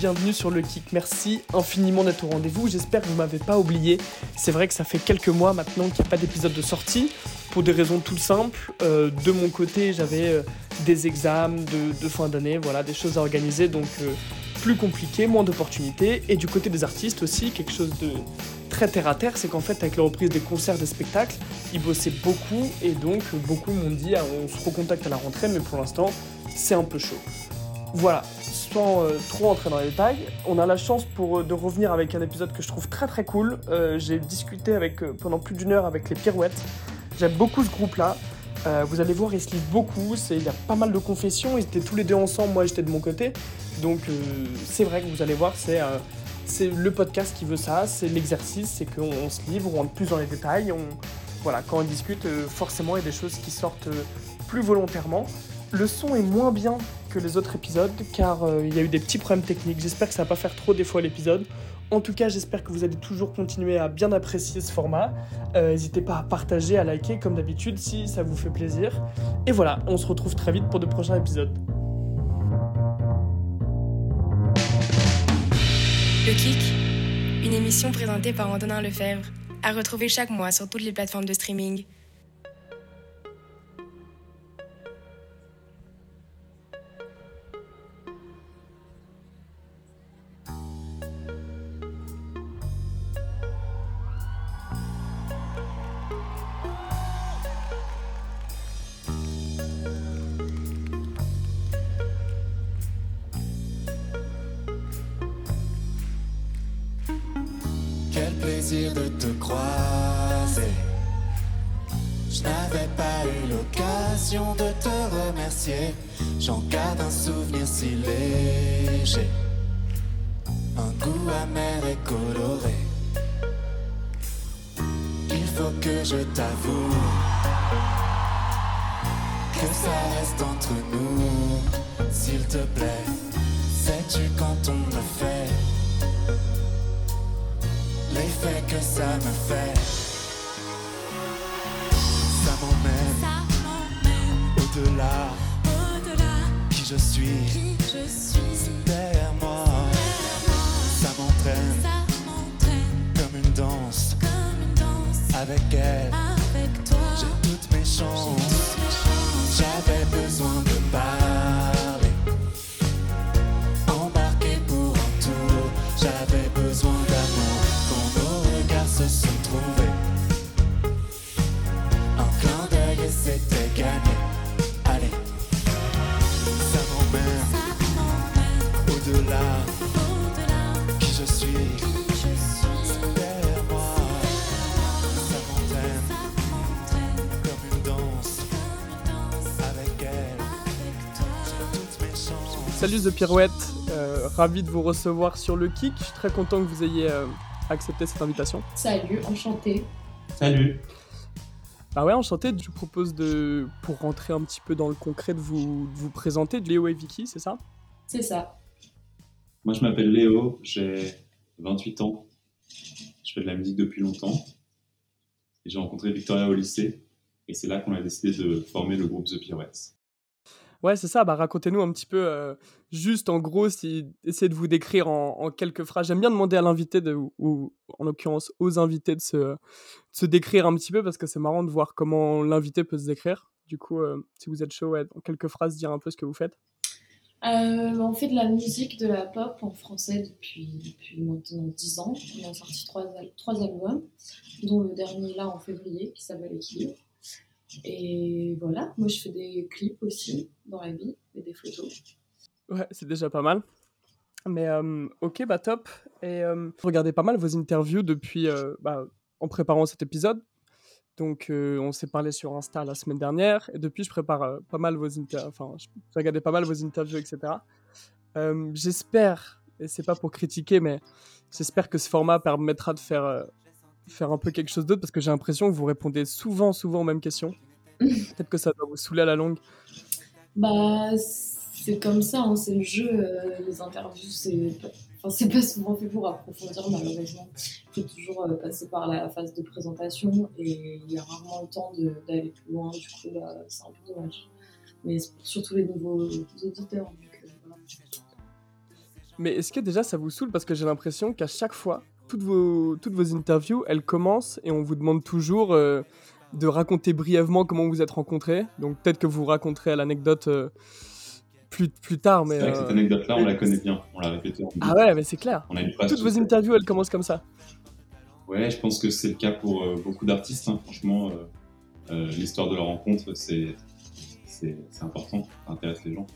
bienvenue sur le Kick. Merci infiniment d'être au rendez-vous. J'espère que vous m'avez pas oublié. C'est vrai que ça fait quelques mois maintenant qu'il n'y a pas d'épisode de sortie pour des raisons toutes simples. Euh, de mon côté, j'avais euh, des examens de, fin d'année, voilà, des choses à organiser, donc euh, plus compliqué, moins d'opportunités. Et du côté des artistes aussi, quelque chose de très terre à terre, c'est qu'en fait, avec la reprise des concerts, des spectacles, ils bossaient beaucoup et donc beaucoup m'ont dit ah, on se recontacte à la rentrée, mais pour l'instant, c'est un peu chaud. Voilà, euh, trop entrer dans les détails, on a la chance pour, euh, de revenir avec un épisode que je trouve très très cool. Euh, j'ai discuté avec, pendant plus d'une heure avec les Pirouettes. J'aime beaucoup ce groupe-là. vous allez voir, ils se livrent beaucoup. Il y a pas mal de confessions. Ils étaient tous les deux ensemble. Moi, j'étais de mon côté. Donc, c'est vrai que vous allez voir, c'est le podcast qui veut ça. C'est l'exercice. C'est qu'on se livre, on rentre plus dans les détails. Voilà, quand on discute, forcément, il y a des choses qui sortent plus volontairement. Le son est moins bien que les autres épisodes car euh, il y a eu des petits problèmes techniques. J'espère que ça va pas faire trop des fois l'épisode. En tout cas, j'espère que vous allez toujours continuer à bien apprécier ce format. Euh, n'hésitez pas à partager, à liker comme d'habitude si ça vous fait plaisir. Et voilà, on se retrouve très vite pour de prochains épisodes. Le Kick, une émission présentée par Antonin Lefebvre, à retrouver chaque mois sur toutes les plateformes de streaming. De te croiser. Je n'avais pas eu l'occasion de te remercier. J'en garde un souvenir si léger. Un goût amer et coloré. Il faut que je t'avoue que ça reste entre nous. S'il te plaît, sais-tu quand on me fait? L'effet que ça me fait. Ça m'emmène au-delà. Qui je suis, c'est derrière moi. Ça m'entraîne comme une danse. Avec elle, Salut The Pirouette, euh, ravi de vous recevoir sur le Kick. Je suis très content que vous ayez euh, accepté cette invitation. Salut, enchanté. Salut. Bah ouais, enchanté. Je vous propose de, pour rentrer un petit peu dans le concret, de vous, de vous présenter. Léo et Vicky, c'est ça? C'est ça. Moi, je m'appelle Léo, j'ai 28 ans. Je fais de la musique depuis longtemps. Et j'ai rencontré Victoria au lycée. Et c'est là qu'on a décidé de former le groupe The Pirouettes. Ouais, c'est ça. Bah, racontez-nous un petit peu, euh, juste en gros, essayez de vous décrire en, quelques phrases. J'aime bien demander à l'invité, ou en l'occurrence aux invités, de se, se, décrire un petit peu parce que c'est marrant de voir comment l'invité peut se décrire. Du coup, euh, si vous êtes chaud, ouais, en quelques phrases, dire un peu ce que vous faites. Euh, on fait de la musique, de la pop en français depuis, depuis maintenant 10 ans. On a sorti trois, trois albums, dont le dernier là en février qui s'appelle Équilibre. Et voilà, moi je fais des clips aussi dans la vie et des photos. Ouais, c'est déjà pas mal. Mais euh, ok, bah top. Et euh, regardez pas mal vos interviews depuis, euh, bah, en préparant cet épisode. Donc on s'est parlé sur Insta la semaine dernière et depuis je prépare pas mal vos interviews, enfin je regardais pas mal vos interviews, etc. j'espère, et c'est pas pour critiquer, mais j'espère que ce format permettra de faire faire un peu quelque chose d'autre parce que j'ai l'impression que vous répondez souvent, souvent aux mêmes questions. Peut-être que ça doit vous saouler à la longue. Bah, c'est comme ça, hein, c'est le jeu. Euh, les interviews, c'est enfin, pas souvent fait pour approfondir, malheureusement. Il faut toujours euh, passer par la phase de présentation et il y a rarement le temps d'aller plus loin. Du coup, bah, c'est un peu dommage. Mais surtout les nouveaux auditeurs. Donc, euh, Mais est-ce que déjà ça vous saoule? Parce que j'ai l'impression qu'à chaque fois, toutes vos, toutes vos interviews, elles commencent et on vous demande toujours euh, de raconter brièvement comment vous êtes rencontrés. Donc peut-être que vous raconterez l'anecdote euh, plus, plus tard. Mais, C'est vrai que euh, cette anecdote-là, on la connaît bien. On l'a répétée. Ah ouais, mais c'est clair. On a une phrase Toutes vos interviews, elles commencent comme ça. Ouais, je pense que c'est le cas pour beaucoup d'artistes. hein. Franchement, l'histoire de leur rencontre, c'est important. Ça intéresse les gens.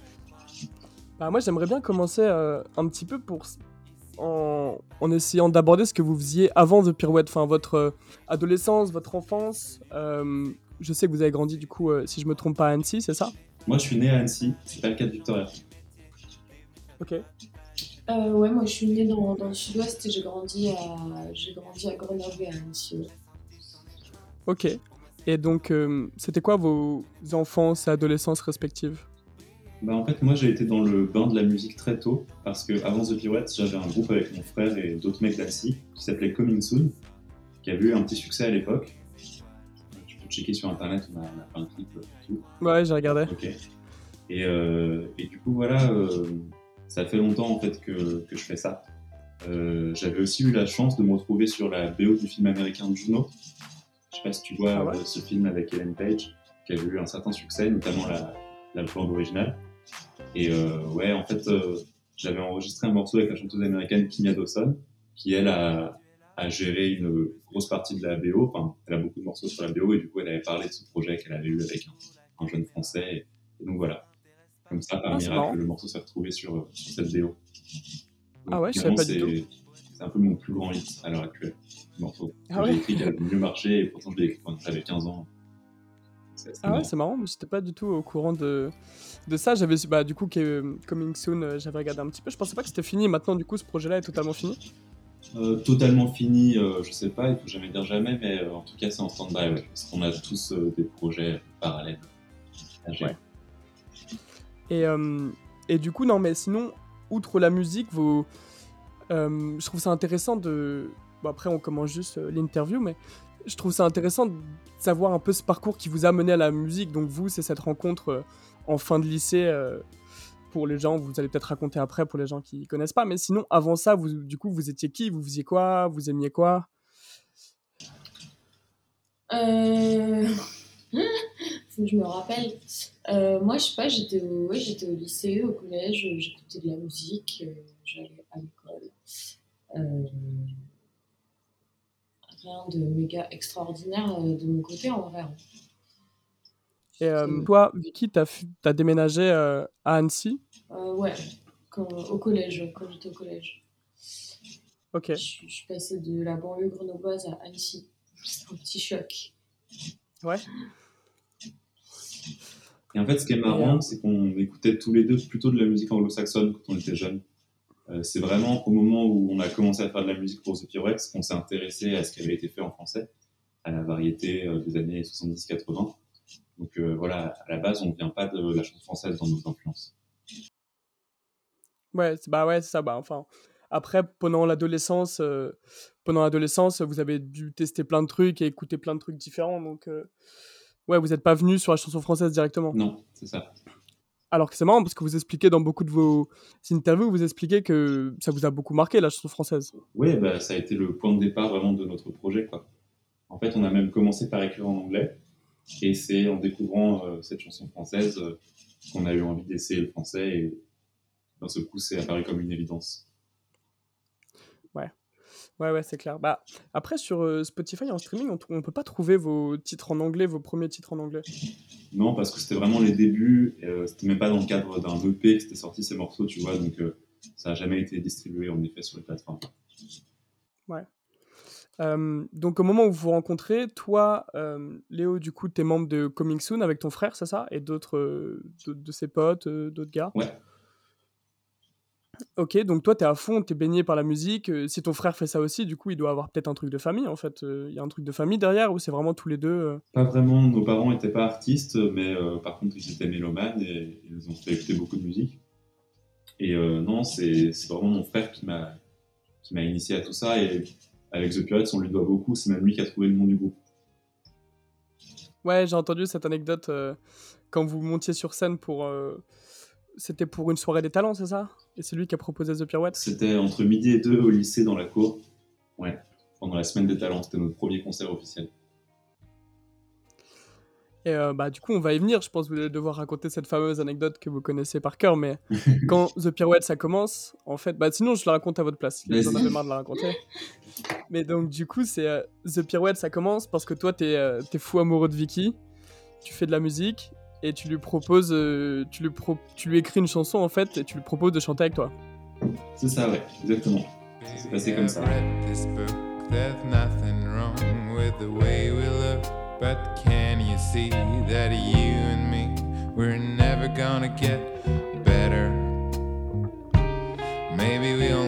Bah, moi, j'aimerais bien commencer euh, un petit peu pour en, en essayant d'aborder ce que vous faisiez avant The Pirouette, enfin votre euh, adolescence, votre enfance. Euh, je sais que vous avez grandi du coup, euh, si je me trompe pas, à Annecy, c'est ça? Moi, je suis né à Annecy. C'est pas le cas de Victoria. Ok. Euh, ouais, moi je suis née dans, dans le sud-ouest et j'ai grandi à, j'ai grandi à Grenoble et à Annecy. Ok. Et donc, euh, c'était quoi vos enfances et adolescences respectives? Bah, en fait, moi, j'ai été dans le bain de la musique très tôt parce que avant The Pirouettes, j'avais un groupe avec mon frère et d'autres mecs d'Annecy qui s'appelait Coming Soon, qui avait eu un petit succès à l'époque. Tu peux checker sur internet, on a, on a fait un clip euh, et tout. Ouais, j'ai regardé. Ok. Et, euh, et du coup, voilà, euh, ça fait longtemps en fait que, que je fais ça. Euh, J'avais aussi eu la chance de me retrouver sur la BO du film américain Juno. Je sais pas si tu vois Ah ouais euh, ce film avec Ellen Page, qui a eu un certain succès, notamment la, la bande originale. Et euh, ouais, en fait, euh, j'avais enregistré un morceau avec la chanteuse américaine Kimia Dawson, qui elle a, a géré une grosse partie de la BO. Enfin, elle a beaucoup de morceaux sur la BO et du coup, elle avait parlé de ce projet qu'elle avait eu avec un, un jeune français. Et, et donc voilà. Comme ça, par Ah, miracle, le morceau s'est retrouvé sur, sur cette BO. Donc, Ah ouais, je savais pas du c'est- C'est un peu mon plus grand hit à l'heure actuelle, ce morceau. Ah ouais J'ai écrit qui a le mieux marché et pourtant je l'ai écrit quand j'avais 15 ans. Ah ouais, c'est marrant, mais j'étais pas du tout au courant de, de ça. J'avais bah, du coup, que Coming Soon, euh, j'avais regardé un petit peu. Je pensais pas que c'était fini. Maintenant, du coup, ce projet-là est totalement fini. Euh, totalement fini, euh, je sais pas, il faut jamais dire jamais, mais euh, en tout cas c'est en stand-by, ouais, parce qu'on a tous des projets parallèles. Ouais. Et, et du coup, non, mais sinon, outre la musique, vos, je trouve ça intéressant de. Bon, après, on commence juste l'interview, mais je trouve ça intéressant de savoir un peu ce parcours qui vous a mené à la musique. Donc, vous, c'est cette rencontre euh, en fin de lycée. euh, pour les gens, vous allez peut-être raconter après pour les gens qui connaissent pas. Mais sinon, avant ça, vous, du coup, vous étiez qui? Vous faisiez quoi? Vous aimiez quoi? Euh... Je me rappelle. Euh, moi, je sais pas, j'étais au... j'étais au lycée, au collège, j'écoutais de la musique, j'allais à l'école. Rien de méga extraordinaire euh, de mon côté en vrai. hein. Et euh, toi, Vicky, t'as fu- t'as déménagé euh, à Annecy? Euh, ouais, quand- au collège, quand j'étais au collège. Ok. Je, suis- je suis passée de la banlieue grenobloise à Annecy. C'était un petit choc. Ouais. Et en fait, ce qui est marrant, c'est qu'on écoutait tous les deux plutôt de la musique anglo-saxonne quand on était jeunes. Euh, c'est vraiment au moment où on a commencé à faire de la musique pour The Pirouettes qu'on s'est intéressé à ce qui avait été fait en français, à la variété euh, des années 70-80. Donc euh, voilà, à la base, on ne vient pas de la chanson française dans nos influences. Ouais, c'est- bah ouais, c'est ça. Bah, enfin, après, pendant l'adolescence, euh, pendant l'adolescence, vous avez dû tester plein de trucs et écouter plein de trucs différents. Donc, euh, ouais, vous n'êtes pas venu sur la chanson française directement. Non, c'est ça. Alors que c'est marrant parce que vous expliquez dans beaucoup de vos interviews, vous expliquez que ça vous a beaucoup marqué la chanson française. Oui, bah, ça a été le point de départ vraiment de notre projet. Quoi. En fait, on a même commencé par écrire en anglais. Et c'est en découvrant euh, cette chanson française euh, qu'on a eu envie d'essayer le français. Et d'un seul coup, c'est apparu comme une évidence. Ouais, ouais, c'est clair. Bah, après, sur euh, Spotify en streaming, on, on peut pas trouver vos titres en anglais, vos premiers titres en anglais. Non, parce que c'était vraiment les débuts. euh, c'était même pas dans le cadre d'un EP que c'était sorti ces morceaux, tu vois. Donc, euh, ça n'a jamais été distribué en effet sur les plateformes. Euh, donc, au moment où vous vous rencontrez, toi, Léo, du coup, t'es membre de Coming Soon avec ton frère, c'est ça? Et d'autres euh, de ses potes, d'autres gars? Ouais. Ok, donc toi, t'es à fond, t'es baigné par la musique. euh, si ton frère fait ça aussi, du coup, il doit avoir peut-être un truc de famille, en fait. euh, Il y a un truc de famille derrière ou c'est vraiment tous les deux euh, Pas vraiment, nos parents n'étaient pas artistes, mais euh, par contre, ils étaient mélomanes et ils ont fait écouter beaucoup de musique. Et euh, non, c'est c'est vraiment mon frère qui m'a qui m'a initié à tout ça. Et avec The Pirates, on lui doit beaucoup. C'est même lui qui a trouvé le nom du groupe. Ouais, j'ai entendu cette anecdote euh, quand vous montiez sur scène pour, euh, c'était pour une soirée des talents, c'est ça? Et c'est lui qui a proposé The Pirouette? C'était entre midi et deux au lycée dans la cour. Ouais, pendant la semaine des talents, c'était notre premier concert officiel. Et euh, bah, du coup, on va y venir. Je pense que vous allez devoir raconter cette fameuse anecdote que vous connaissez par cœur. Mais quand The Pirouette, ça commence, en fait, bah, sinon, je la raconte à votre place. Vous en avez marre de la raconter. mais donc, du coup, c'est euh, The Pirouette, ça commence parce que toi, t'es euh, t'es fou amoureux de Vicky. Tu fais de la musique et tu lui proposes, euh, tu, lui pro- tu lui écris une chanson, en fait, et tu lui proposes de chanter avec toi. C'est ça, ouais, exactement. Ça s'est passé comme ça. I've read this book, there's nothing wrong with the way we look. But can you see that you and me, we're never gonna get better? Maybe we all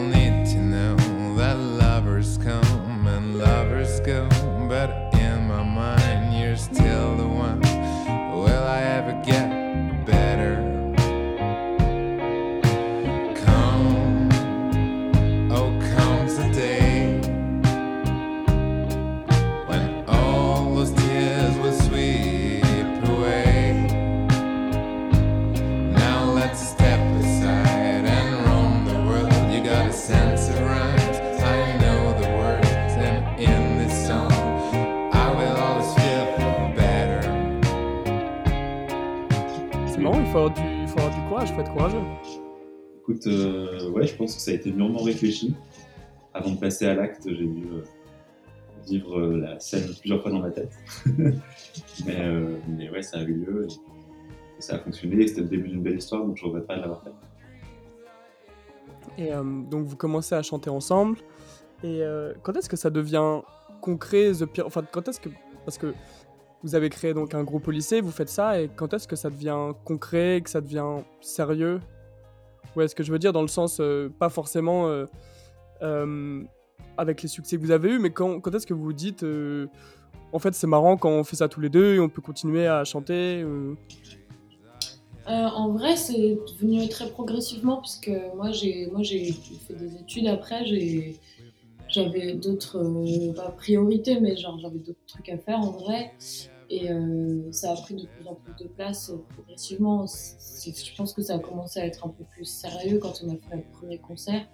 été mûrement réfléchi. Avant de passer à l'acte, j'ai dû euh, vivre euh, la scène plusieurs fois dans ma tête. mais, euh, mais ouais, ça a eu lieu et, ça a fonctionné. C'était le début d'une belle histoire, donc je regrette pas de l'avoir fait. Et donc vous commencez à chanter ensemble. Et quand est-ce que ça devient concret, Enfin, quand est-ce que... Parce que vous avez créé donc un groupe au lycée, vous faites ça, et quand est-ce que ça devient concret, que ça devient sérieux? Ouais, ce que je veux dire dans le sens, euh, pas forcément euh, euh, avec les succès que vous avez eus, mais quand, quand est-ce que vous vous dites, en fait c'est marrant quand on fait ça tous les deux, et on peut continuer à chanter en vrai, c'est venu très progressivement puisque moi j'ai moi j'ai fait des études après, j'avais d'autres priorités mais genre j'avais d'autres trucs à faire en vrai et euh, ça a pris de plus en plus de place euh, progressivement. Je pense que ça a commencé à être un peu plus sérieux quand on a fait notre premier concert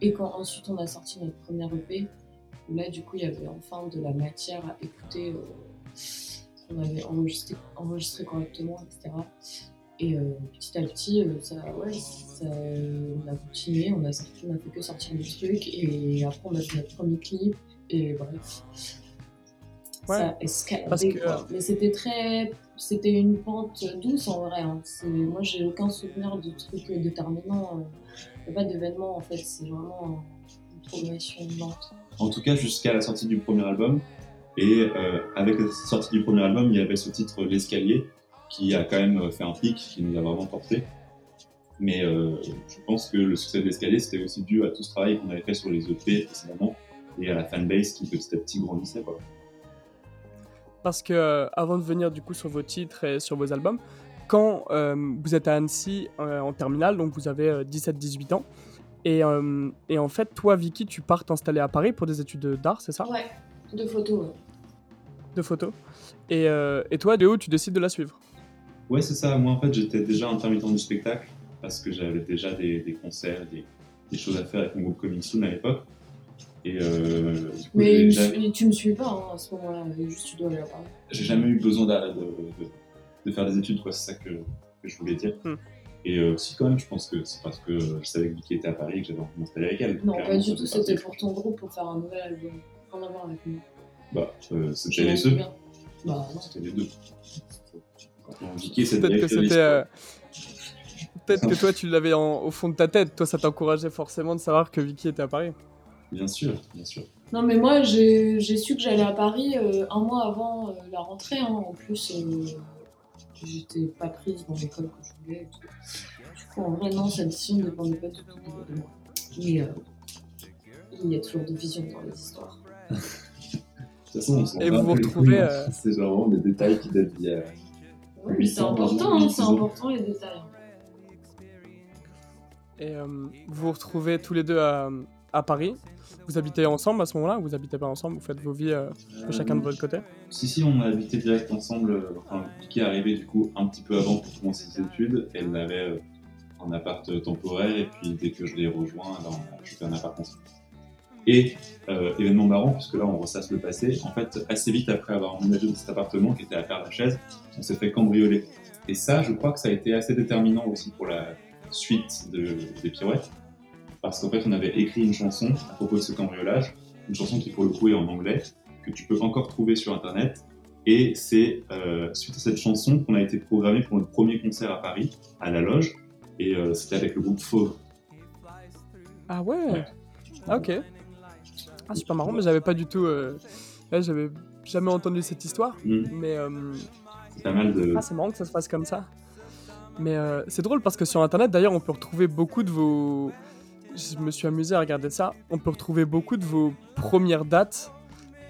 et quand ensuite on a sorti notre première EP. Là du coup il y avait enfin de la matière à écouter. euh, on avait enregistré, enregistré correctement, etc. Et euh, petit à petit, ça, ouais, on a continué, on a, sorti, on a fait que sortir des trucs, et après on a fait notre premier clip, et bref. Ouais, ça escalé, parce que- quoi. Mais c'était très. C'était une pente douce en vrai. hein. Moi j'ai aucun souvenir de trucs déterminants. Il n'y a pas d'événement en fait, c'est vraiment une progression lente. En tout cas, jusqu'à la sortie du premier album. Et euh, avec la sortie du premier album, il y avait ce titre L'escalier, qui a quand même fait un pic, qui nous a vraiment porté. Mais euh, je pense que le succès de l'escalier, c'était aussi dû à tout ce travail qu'on avait fait sur les EP précédemment et à la fanbase qui petit à petit grandissait. Quoi. Parce que euh, avant de venir du coup sur vos titres et sur vos albums, quand euh, vous êtes à Annecy euh, en terminale, donc vous avez 17-18 ans, et, euh, et en fait, toi, Vicky, tu pars t'installer à Paris pour des études d'art, c'est ça? Ouais, de photos. ouais. De photos. Et, euh, et toi, Léo, tu décides de la suivre? Ouais, c'est ça. Moi, en fait, j'étais déjà intermittent du spectacle parce que j'avais déjà des, des concerts, des, des choses à faire avec mon groupe Coming Soon à l'époque. Et euh, coup, Mais jamais- tu me suis pas hein, à ce moment-là, juste tu dois aller à Paris. j'ai jamais eu besoin de, de- de faire des études, quoi. C'est ça que, que je voulais dire. Hmm. Et euh, si, quand même, je pense que c'est parce que je savais que Vicky était à Paris et que j'avais envie de m'installer avec elle. Non, pas du tout, c'était pour ton groupe pour faire un nouvel album. Rien à voir avec moi. Bah, euh, Je c'était m'en les deux. Bah non. C'était les deux. Vicky, Peut-être que c'était. euh, Peut-être que toi, tu l'avais au fond de ta tête. Toi, ça t'encourageait forcément de savoir que Vicky était à Paris. Bien sûr, bien sûr. Non, mais moi, j'ai su que j'allais à Paris euh, un mois avant euh, la rentrée. hein. En plus, euh, j'étais pas prise dans l'école que je voulais. et tout. Du coup, en vrai, non, cette décision ne dépendait pas du tout de de moi. Mais euh, il y a toujours des visions dans les histoires. De toute façon, on s'en Et vous les retrouvez, hein. euh, C'est genre vraiment des détails qui datent mais Huit c'est important, hein, c'est important les détails. Et euh, vous vous retrouvez tous les deux à, à Paris. Vous habitez ensemble à ce moment-là ou vous habitez pas ensemble Vous faites vos vies euh, chacun de votre côté? Si, si, on a habité direct ensemble. euh, Enfin, est arrivée du coup un petit peu avant pour commencer ses études. Elle avait euh, en appart temporaire, et puis dès que je l'ai rejoint, ben, on a chopé un appart ensemble. Et euh, événement marrant, puisque là on ressasse le passé, en fait, assez vite après avoir emménagé dans cet appartement qui était à Père Lachaise, on s'est fait cambrioler. Et ça, je crois que ça a été assez déterminant aussi pour la suite de- des pirouettes, parce qu'en fait, on avait écrit une chanson à propos de ce cambriolage, une chanson qui pour le coup est en anglais, que tu peux encore trouver sur internet. Et c'est euh, suite à cette chanson qu'on a été programmé pour notre premier concert à Paris, à la Loge, et euh, c'était avec le groupe Fauve. Ah ouais? Ah ok. Ah super marrant, mais j'avais pas du tout... euh, ouais, j'avais jamais entendu cette histoire, Mm. mais... C'est pas mal de. Ah, c'est marrant que ça se passe comme ça. Mais c'est drôle parce que sur internet, d'ailleurs, on peut retrouver beaucoup de vos. Je me suis amusé à regarder ça. On peut retrouver beaucoup de vos premières dates.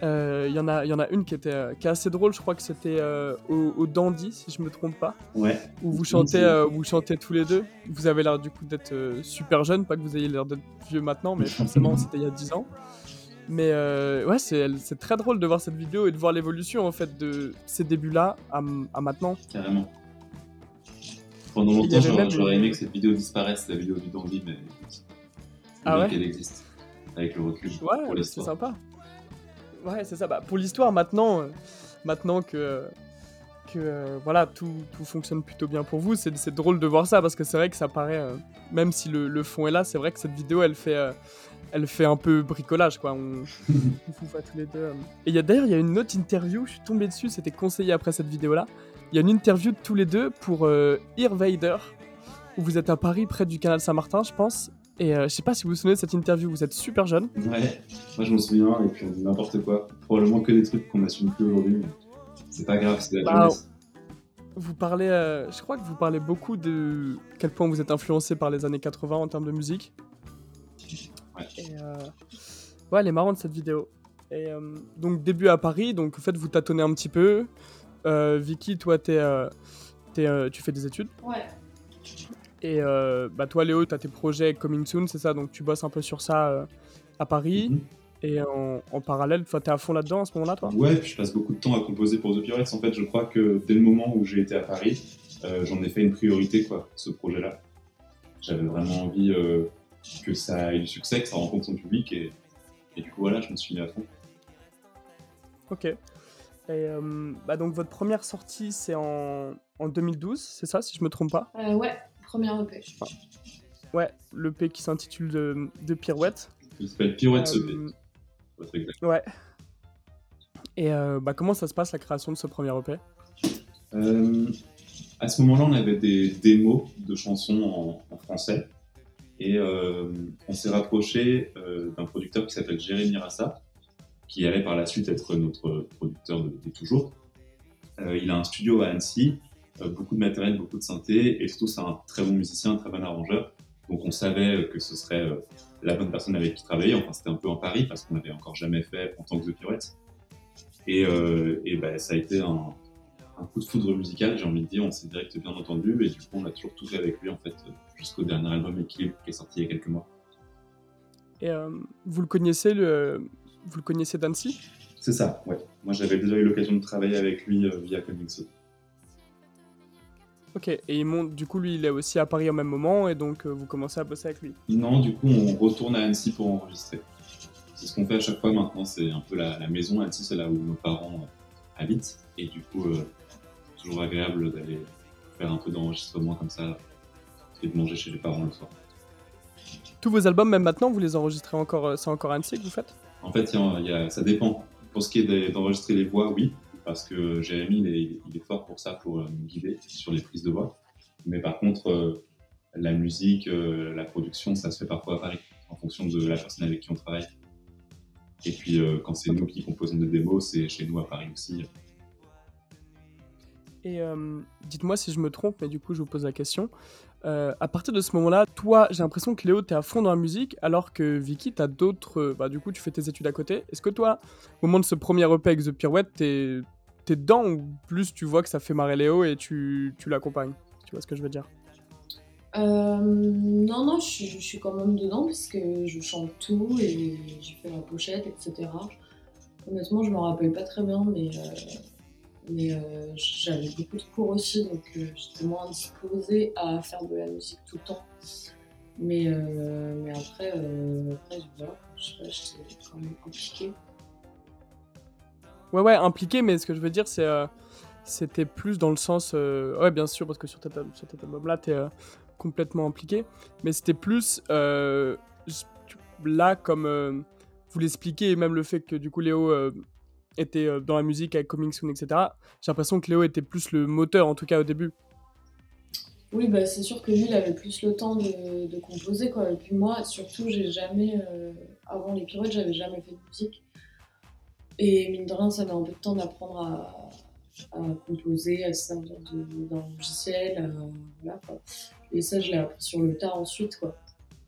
Euh, Il y, en a- il y en a une qui, était, euh, qui est assez drôle, je crois que c'était euh, au, au Dandy, si je me trompe pas, Ouais. où vous chantez, c'est- euh, vous chantez tous les deux. Vous avez l'air du coup d'être euh, super jeune, pas que vous ayez l'air d'être vieux maintenant, mais forcément c'était il y a 10 ans. Mais euh, ouais, c'est très drôle de voir cette vidéo et de voir l'évolution en fait de ces débuts-là à, à maintenant. Carrément. Pendant longtemps, j'aurais aimé que cette vidéo disparaisse, la vidéo du Dandy, mais Ah ouais qu'elle existe, avec le recul pour Ouais, c'est l'histoire. sympa. Ouais, c'est ça. Bah, pour l'histoire, maintenant, euh, maintenant que, que euh, voilà, tout, tout fonctionne plutôt bien pour vous, c'est c'est drôle de voir ça parce que c'est vrai que ça paraît, euh, même si le, le fond est là, c'est vrai que cette vidéo, elle fait, elle fait un peu bricolage, quoi. On, on fout pas tous les deux. Et y a d'ailleurs, il y a une autre interview, je suis tombé dessus, c'était conseillé après cette vidéo-là. Il y a une interview de tous les deux pour euh, Ear Vader, où vous êtes à Paris, près du canal Saint-Martin, je pense. Et euh, je sais pas si vous vous souvenez de cette interview, vous êtes super jeune. Ouais, moi je m'en souviens, et puis on dit n'importe quoi. Probablement que des trucs qu'on n'assume plus aujourd'hui, mais c'est pas grave, c'est la Bah, jeunesse. Vous parlez, euh, je crois que vous parlez beaucoup de quel point vous êtes influencé par les années 80 en termes de musique. Ouais. Et, euh, ouais, elle est marrante cette vidéo. Et euh, donc début à Paris, donc en fait vous tâtonnez un petit peu. Euh, Vicky, toi t'es, euh, t'es, euh, tu fais des études? Ouais. Et euh, bah toi Léo, t'as tes projets coming soon, c'est ça? Donc tu bosses un peu sur ça euh, à Paris. Mhm. Et en, en parallèle, toi t'es à fond là-dedans à ce moment-là, toi? Ouais, puis je passe beaucoup de temps à composer pour The Pirates. En fait, je crois que dès le moment où j'ai été à Paris, euh, j'en ai fait une priorité, quoi, ce projet-là. J'avais vraiment envie euh, que ça ait du succès, que ça rencontre son public, et, et du coup, voilà, je me suis mis à fond. Ok. Et euh, bah donc votre première sortie c'est en, en 2012, c'est ça si je me trompe pas? Euh, ouais, première EP. Ouais, l'EP qui s'intitule de, de Pirouette. Il s'appelle Pirouette Euh, EP. Ouais. Et euh, bah comment ça se passe la création de ce premier EP Euh, à ce moment-là, on avait des démos de chansons en, en français. Et euh, on s'est rapproché euh, d'un producteur qui s'appelle Jérémy Rassa, qui allait par la suite être notre producteur de, de toujours. Euh, il a un studio à Annecy, beaucoup de matériel, beaucoup de synthé, et surtout c'est un très bon musicien, un très bon arrangeur. Donc on savait que ce serait euh, la bonne personne avec qui travailler. Enfin, c'était un peu en pari parce qu'on n'avait encore jamais fait en tant que The Pirates. Et, euh, et ben, ça a été un, un coup de foudre musical, j'ai envie de dire. On s'est direct bien entendu et du coup, on a toujours tout fait avec lui en fait jusqu'au dernier album Équilibre qui est sorti il y a quelques mois. Et euh, vous le connaissez le vous le connaissez d'Annecy? C'est ça, ouais. Moi, j'avais déjà eu l'occasion de travailler avec lui euh, via Comics. Ok. Et il monte du coup lui il est aussi à Paris au même moment et donc euh, vous commencez à bosser avec lui. Non, du coup, on retourne à Annecy pour enregistrer. C'est ce qu'on fait à chaque fois maintenant. C'est un peu la, la maison. Annecy, c'est là où nos parents euh, habitent. Et du coup, euh, c'est toujours agréable d'aller faire un peu d'enregistrement comme ça et de manger chez les parents le soir. Tous vos albums même maintenant vous les enregistrez encore euh, c'est encore Annecy que vous faites? En fait, il y a- il y a- ça dépend. Pour ce qui est d'enregistrer les voix, oui, parce que Jérémy, il est, il fort pour ça, pour euh, me guider sur les prises de voix. Mais par contre, euh, la musique, euh, la production, ça se fait parfois à Paris, en fonction de la personne avec qui on travaille. Et puis, quand c'est nous qui composons des démos, c'est chez nous à Paris aussi. Et dites-moi si je me trompe, mais du coup je vous pose la question. À partir de ce moment-là, toi, j'ai l'impression que Léo, t'es à fond dans la musique, alors que Vicky, t'as d'autres. Bah, du coup, tu fais tes études à côté. Est-ce que toi, au moment de ce premier EP avec The Pirouette, t'es t'es dedans ou plus tu vois que ça fait marrer Léo et tu, tu l'accompagnes Tu vois ce que je veux dire? Euh, non, non, je, suis- quand même dedans parce que je chante tout et j'ai fait la pochette, etc. Honnêtement, je me rappelle pas très bien, mais, euh, Mais euh, j'avais beaucoup de cours aussi, donc j'étais moins disposée à faire de la musique tout le temps. Mais, mais après, après, voilà, je sais pas, j'étais quand même impliquée. Ouais, ouais, impliqué, mais ce que je veux dire, c'est. euh, c'était plus dans le sens. euh, ouais, bien sûr, parce que sur cet, sur album-là, t'es euh, complètement impliqué. Mais c'était plus. là, comme vous l'expliquez, et même le fait que du coup Léo était dans la musique avec Coming Soon, etc., j'ai l'impression que Léo était plus le moteur, en tout cas au début. Oui, bah, c'est sûr que il avait plus le temps de, composer, quoi. Et puis moi, surtout, j'ai jamais, avant les pirouettes, j'avais jamais fait de musique. Et mine de rien, ça met un peu de temps d'apprendre à, à composer, à se servir d'un logiciel, euh, voilà, quoi. Et ça, je l'ai appris sur le tas ensuite, quoi.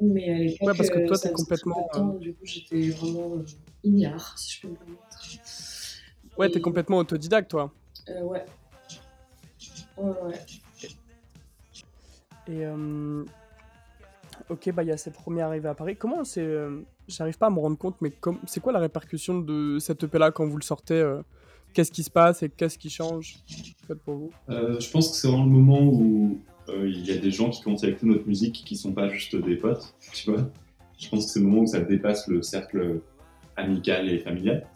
Mais à l'époque, Ouais, parce que euh, toi, ça t'es complètement, temps, du coup, j'étais vraiment euh, ignare, si je peux me permettre. Ouais, t'es complètement autodidacte, toi. euh, ouais. Ouais, ouais. Et euh, ok, bah il y a cette première arrivée à Paris. Comment c'est euh, J'arrive pas à me rendre compte, mais c'est quoi la répercussion de cette EP là quand vous le sortez euh, Qu'est-ce qui se passe et qu'est-ce qui change pour vous? Euh, je pense que c'est vraiment le moment où euh, il y a des gens qui commencent à écouter notre musique qui sont pas juste des potes. Je pense que c'est le moment où ça dépasse le cercle amical et familial.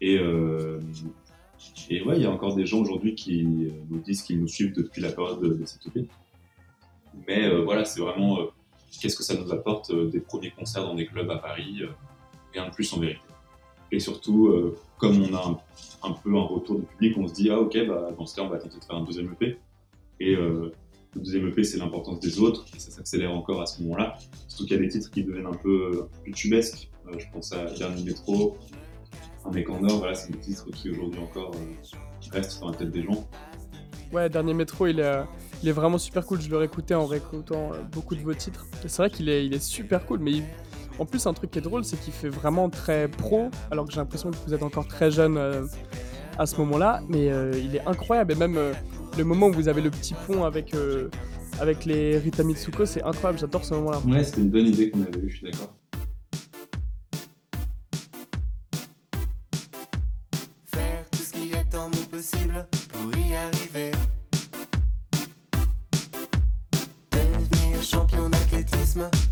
Et, euh, ouais, il y a encore des gens aujourd'hui qui nous disent qu'ils nous suivent depuis la période de, cette EP. Mais voilà, c'est vraiment qu'est-ce que ça nous apporte euh, des premiers concerts dans des clubs à Paris, euh, rien de plus en vérité. Et surtout, euh, comme on a un, peu un retour du public, on se dit ah ok, bah, dans ce cas on va tenter de faire un deuxième EP. Et euh, le deuxième EP c'est l'importance des autres, et ça s'accélère encore à ce moment-là. Surtout qu'il y a des titres qui deviennent un peu, un peu plus tubesques. Euh, je pense à Dernier Métro, Un mec en or, voilà, c'est des titres qui aujourd'hui encore euh, restent dans la tête des gens. Ouais, dernier métro, il est, euh, il est vraiment super cool. Je le réécoutais en réécoutant euh, beaucoup de vos titres. C'est vrai qu'il est, il est super cool, mais il- en plus un truc qui est drôle, c'est qu'il fait vraiment très pro, alors que j'ai l'impression que vous êtes encore très jeune euh, à ce moment-là. Mais euh, il est incroyable et même euh, le moment où vous avez le petit pont avec euh, avec les Rita Mitsuko, c'est incroyable. J'adore ce moment-là. Ouais, c'était une bonne idée qu'on avait eue, je suis d'accord. Faire tout ce qui est en nous possible pour y arriver. asthma.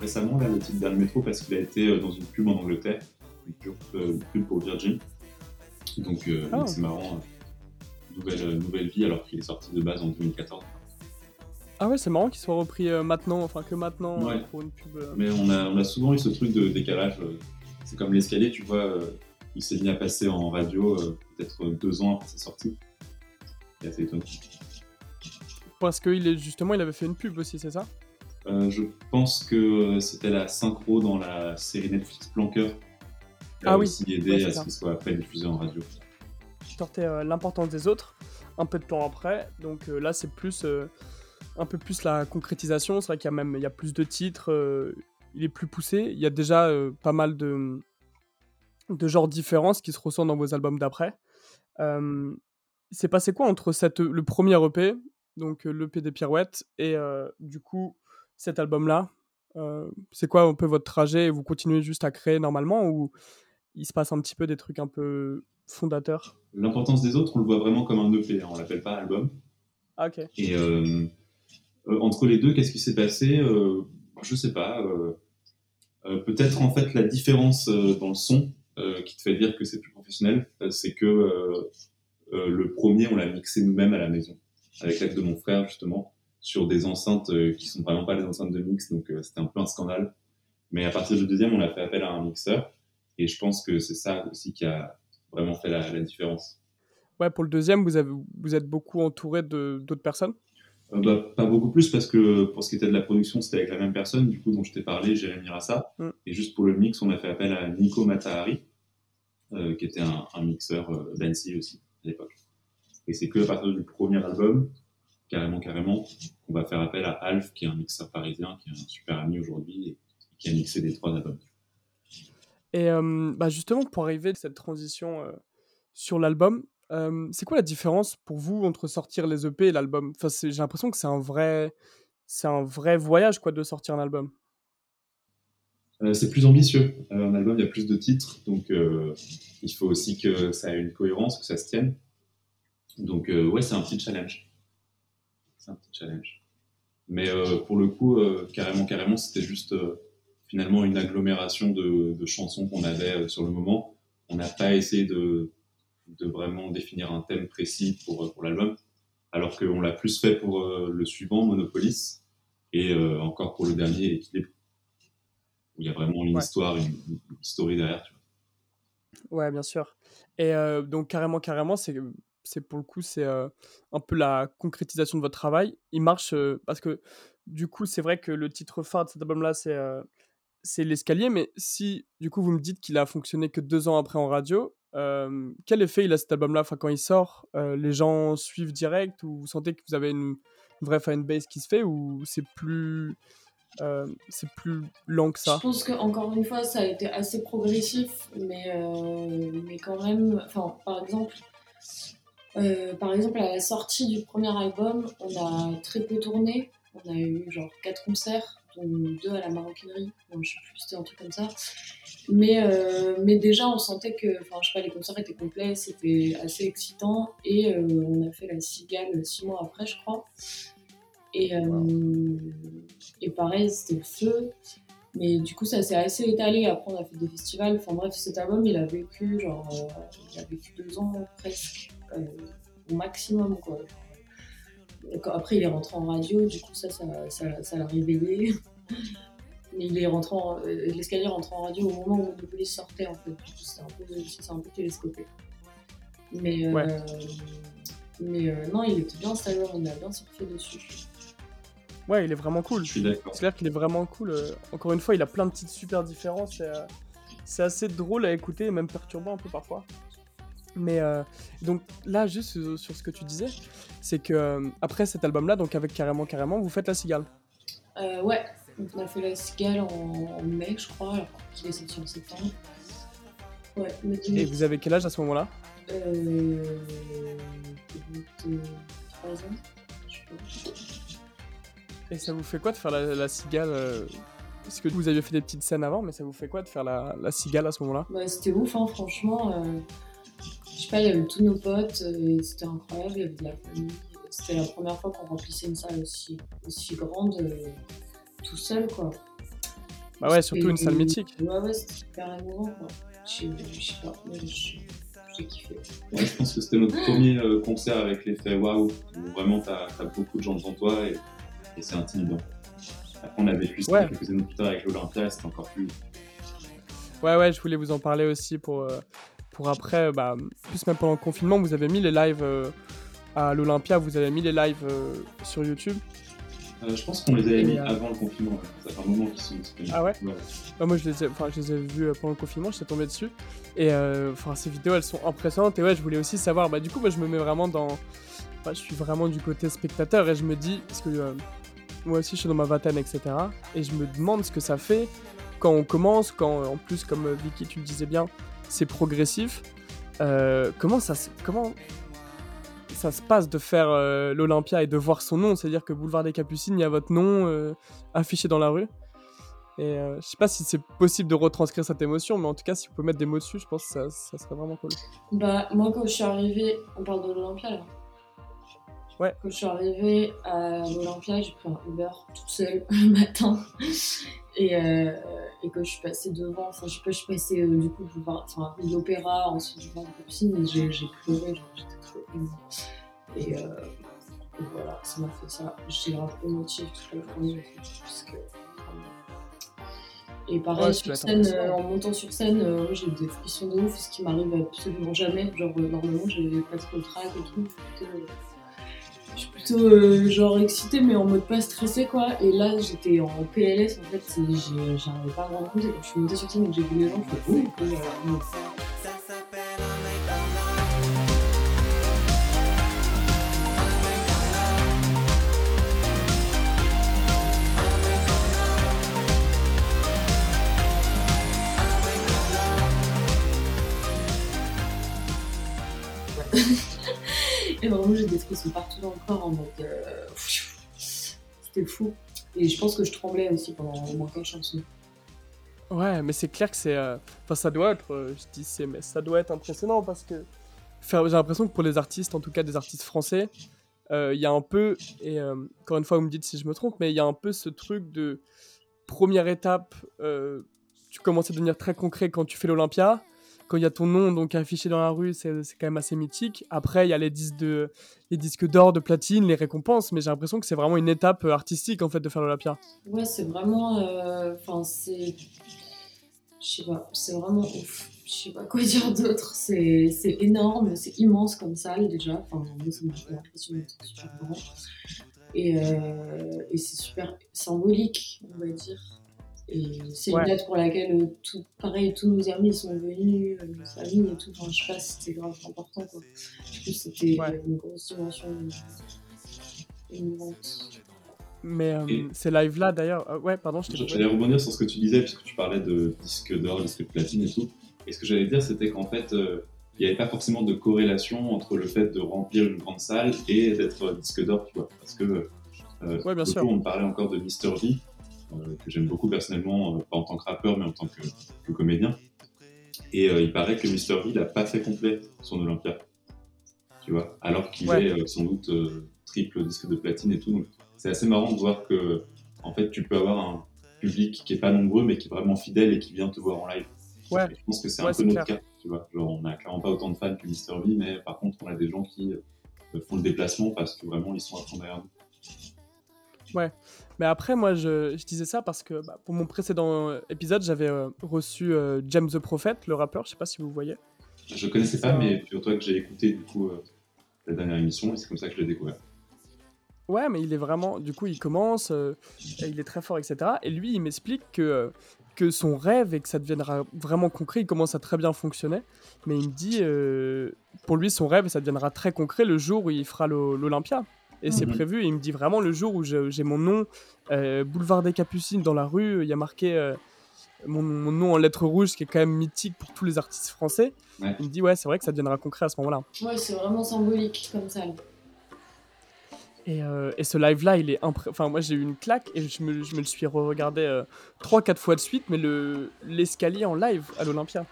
Récemment, là, le titre d'un métro, parce qu'il a été euh, dans une pub en Angleterre, une pub, euh, pour Virgin. Donc, euh, donc c'est marrant. Nouvelle, nouvelle vie, alors qu'il est sorti de base en 2014. Ah ouais, c'est marrant qu'il soit repris maintenant, enfin que maintenant Ouais. pour une pub. Mais on a, on a souvent eu ce truc de décalage. C'est comme l'escalier, tu vois, il s'est mis à passer en radio peut-être deux ans après sa sortie. C'est assez étonnant. Parce que il est justement, il avait fait une pub aussi, c'est ça? Euh, je pense que c'était la synchro dans la série Netflix Planqueur. qui a Ah oui. aussi aidé Ouais, à ce qu'il soit après diffusé en radio. sortait euh, l'importance des autres un peu de temps après. Donc euh, là, c'est plus euh, un peu plus la concrétisation. C'est vrai qu'il y a même il y a plus de titres. euh, il est plus poussé. Il y a déjà euh, pas mal de de genres différents qui se ressent dans vos albums d'après. Euh, c'est passé quoi entre cette, le premier EP, donc euh, l'EP des Pirouettes, et euh, du coup cet album-là Euh, c'est quoi un peu votre trajet Vous continuez juste à créer normalement ou il se passe un petit peu des trucs un peu fondateurs? L'importance des autres, on le voit vraiment comme un EP, hein, on l'appelle pas album. Ah, ok. Et euh, euh, entre les deux, qu'est-ce qui s'est passé? Euh, Je sais pas. Peut-être en fait la différence dans le son qui te fait dire que c'est plus professionnel, c'est que le premier, on l'a mixé nous-mêmes à la maison, avec l'aide de mon frère justement, sur des enceintes euh, qui sont vraiment pas des enceintes de mix, donc euh, c'était un peu un scandale. Mais à partir du deuxième, on a fait appel à un mixeur, et je pense que c'est ça aussi qui a vraiment fait la, la différence. Ouais, pour le deuxième, vous, avez, vous êtes beaucoup entouré d'autres personnes? Euh, bah, pas beaucoup plus parce que pour ce qui était de la production, c'était avec la même personne, du coup, dont je t'ai parlé, Jérémy Rassa. Mm. Et juste pour le mix, on a fait appel à Nico Matahari, euh, qui était un, un mixeur euh, d'Annecy aussi à l'époque. Et c'est que à partir du premier album, carrément, carrément, qu'on va faire appel à Alf, qui est un mixeur parisien, qui est un super ami aujourd'hui et qui a mixé les trois albums. Et euh, bah justement, pour arriver à cette transition euh, sur l'album, euh, c'est quoi la différence pour vous entre sortir les EP et l'album? Enfin, J'ai l'impression que c'est un vrai, c'est un vrai voyage quoi de sortir un album. C'est plus ambitieux. Un album, il y a plus de titres, donc il faut aussi que ça ait une cohérence, que ça se tienne. Donc ouais, c'est un petit challenge. C'est un petit challenge. Mais euh, pour le coup, euh, carrément, carrément, c'était juste euh, finalement une agglomération de, de chansons qu'on avait sur le moment. On n'a pas essayé de, de vraiment définir un thème précis pour, pour l'album, alors qu'on l'a plus fait pour le suivant, Monopolis, et encore pour le dernier, L'équilibre où il y a vraiment une Ouais. histoire, une, une story derrière. Tu vois. Ouais, bien sûr. Et donc carrément, carrément, c'est c'est pour le coup, c'est euh, un peu la concrétisation de votre travail. Il marche euh, parce que du coup, c'est vrai que le titre phare de cet album-là, c'est euh, c'est l'escalier. Mais si du coup vous me dites qu'il a fonctionné que deux ans après en radio, quel effet il a cet album-là? Enfin, quand il sort, les gens suivent direct ou vous sentez que vous avez une, une vraie fanbase qui se fait ou c'est plus c'est plus lent que ça? Je pense que encore une fois, ça a été assez progressif, mais, mais quand même, par exemple, euh, par exemple, à la sortie du premier album, on a très peu tourné. On a eu genre quatre concerts, dont deux à la maroquinerie. Bon, je sais plus, c'était un truc comme ça. Mais, euh, mais déjà, on sentait que, enfin, je sais pas, les concerts étaient complets, c'était assez excitant. Et euh, on a fait la cigale six mois après, je crois. Et, et pareil, c'était le feu. Mais du coup, ça s'est assez étalé. Après, on a fait des festivals. Enfin bref, cet album, il a vécu genre, il a vécu deux ans presque, au maximum quoi. Donc, après, il est rentré en radio. Du coup, ça, ça, ça, ça l'a réveillé. Mais il est rentré en, euh, l'escalier est rentré en radio au moment où le police sortait en fait. C'est un peu, c'est un peu télescopé. Mais, euh, Ouais. mais euh, non, il était bien album. On a bien surfé dessus. Ouais, il est vraiment cool. Je suis d'accord. C'est clair qu'il est vraiment cool. euh, Encore une fois, il a plein de petites super différences. et, euh, C'est assez drôle à écouter, et même perturbant un peu parfois. Mais euh, donc là, juste sur, sur ce que tu disais, c'est que euh, après cet album-là, donc avec Carrément Carrément, vous faites la cigale. Euh, ouais, donc on a fait la cigale en, en mai, je crois, alors qu'il est sorti en septembre. Ouais, le Et 10 vous avez quel âge à ce moment-là? Euh. 3 ans, je pas. Et ça vous fait quoi de faire la, la cigale euh, Parce que vous aviez fait des petites scènes avant, mais ça vous fait quoi de faire la, la cigale à ce moment-là? Bah, c'était ouf, hein, franchement. euh, je sais pas, il y avait tous nos potes, euh, et c'était incroyable, il y avait de la famille. C'était la première fois qu'on remplissait une salle aussi, aussi grande, euh, tout seul, quoi. Bah ouais, surtout une salle mythique. Ouais, ouais, c'était super émouvant, quoi. Je je sais pas, mais je- j'ai kiffé. Ouais, je pense que c'était notre premier euh, concert avec l'effet waouh, où vraiment t'as as beaucoup de gens devant toi et, et c'est intimidant. Après, on a vécu ça Ouais. quelques années plus tard avec l'Olympia, c'était encore plus. Ouais, ouais, je voulais vous en parler aussi pour, euh, pour après, bah, plus même pendant le confinement, vous avez mis les lives euh, à l'Olympia, vous avez mis les lives euh, sur YouTube. Euh, je pense qu'on les avait mis euh, avant le confinement, ouais. ça fait un moment qu'ils sont disponibles. Ah ouais Bah, moi, je les, ai, je les ai vus euh, pendant le confinement, je suis tombé dessus. Et euh, enfin, ces vidéos, elles sont impressionnantes. Et ouais, je voulais aussi savoir, bah, du coup, moi, je me mets vraiment dans. bah, je suis vraiment du côté spectateur et je me dis, parce que euh, moi aussi, je suis dans ma vingtaine, etc. Et je me demande ce que ça fait quand on commence, quand en plus, comme euh, Vicky, tu le disais bien, c'est progressif. Euh, comment ça se. Comment ça se passe de faire euh, l'Olympia et de voir son nom? C'est-à-dire que Boulevard des Capucines, il y a votre nom euh, affiché dans la rue. Et je sais pas si c'est possible de retranscrire cette émotion, mais en tout cas, si vous pouvez mettre des mots dessus, je pense que ça, ça serait vraiment cool. Bah, moi, quand je suis arrivée, on parle de l'Olympia là. Ouais. Quand je suis arrivée à l'Olympia, j'ai pris un Uber toute seule le matin. Et, euh, et quand je suis passée devant, enfin, je sais pas, je suis passée euh, du coup boulevard, enfin, de l'Opéra, ensuite du boulevard de Capucine, et j'ai j'ai pleuré, genre, j'étais trop émue. Et, euh, et voilà, ça m'a fait ça. J'étais grave émotive toute la journée, parce que. Et pareil, Ouais, sur scène, euh, en montant sur scène, euh, j'ai des frissons de ouf, ce qui m'arrive absolument jamais. Genre, euh, normalement, j'avais pas trop le trac et tout. Je suis plutôt euh, genre excitée, mais en mode pas stressée, quoi. Et là, j'étais en PLS, en fait, j'arrivais pas à me rendre compte. Et quand je suis montée sur scène et que j'ai vu les gens, je fais oh, et Vraiment, j'ai des frissons partout dans le corps en mode. euh, C'était fou. Et je pense que je tremblais aussi pendant au moins 4 chansons. Ouais, mais c'est clair que c'est. euh, Enfin, ça doit être. euh, je dis c'est, mais ça doit être impressionnant parce que. J'ai l'impression que pour les artistes, en tout cas des artistes français, il y a un peu. Et encore une fois, vous me dites si je me trompe, mais il y a un peu ce truc de. Première étape, tu commences à devenir très concret quand tu fais l'Olympia. Quand il y a ton nom donc affiché dans la rue, c'est, quand même assez mythique. Après, il y a les disques, d'or, de platine, les récompenses, mais j'ai l'impression que c'est vraiment une étape euh, artistique en fait de faire l'Olympia. Ouais, c'est vraiment. euh, Enfin, c'est. Je sais pas, c'est vraiment ouf. Je sais pas quoi dire d'autre. C'est énorme, c'est immense comme salle déjà. Enfin, moi, ça m'a super grand. Et, euh, et c'est super symbolique, on va dire. Et c'est Ouais. une date pour laquelle, euh, tout, pareil, tous nos amis sont venus, euh, nos familles et tout. Enfin, je sais pas, c'était grave important quoi. Du coup, c'était Ouais. une grosse dimension émouvante. Mais euh, Et- ces lives-là d'ailleurs. euh, ouais, pardon, je t'ai. J'allais rebondir sur ce que tu disais, puisque tu parlais de disque d'or, disque de platine et tout. Et ce que j'allais dire, c'était qu'en fait, euh, il n'y avait pas forcément de corrélation entre le fait de remplir une grande salle et d'être disque d'or, tu vois. Parce que, euh, Ouais, bien sûr. on parlait encore de Mr. V, que j'aime beaucoup personnellement, euh, pas en tant que rappeur, mais en tant que, que comédien. Et euh, il paraît que Mr. V n'a pas fait complet son Olympia, tu vois? Alors qu'il Ouais. est euh, sans doute euh, triple disque de platine et tout. Donc, c'est assez marrant de voir que, en fait, tu peux avoir un public qui est pas nombreux, mais qui est vraiment fidèle et qui vient te voir en live. Ouais. Et je pense que c'est Ouais, un peu notre clair. cas, tu vois. Genre, on n'a clairement pas autant de fans que Mr. V, mais par contre, on a des gens qui euh, font le déplacement parce que vraiment, ils sont à fond derrière nous. Mais après, moi, je, je disais ça parce que bah, pour mon précédent euh, épisode, j'avais euh, reçu euh, James the Prophet, le rappeur. Je sais pas si vous voyez. Je connaissais pas, mais figure-toi que j'ai écouté du coup euh, la dernière émission et c'est comme ça que je l'ai découvert. Ouais, mais il est vraiment. Du coup, il commence, il est très fort, etc. Et lui, il m'explique que, que son rêve et que ça deviendra vraiment concret, il commence à très bien fonctionner. Mais il me dit, euh, pour lui, son rêve, ça deviendra très concret le jour où il fera l'O- l'Olympia. Et c'est Mhm. prévu. Et il me dit vraiment le jour où j'ai mon nom, euh, boulevard des Capucines dans la rue, il y a marqué. euh, mon, mon nom en lettres rouges, qui est quand même mythique pour tous les artistes français. Ouais. Il me dit, ouais, c'est vrai que ça deviendra concret à ce moment-là. Ouais, c'est vraiment symbolique comme salle. Et, euh, et ce live-là, il est impré... Enfin, moi, j'ai eu une claque et je me, je me le suis regardé 3-4 fois de suite, mais le l'escalier en live à l'Olympia.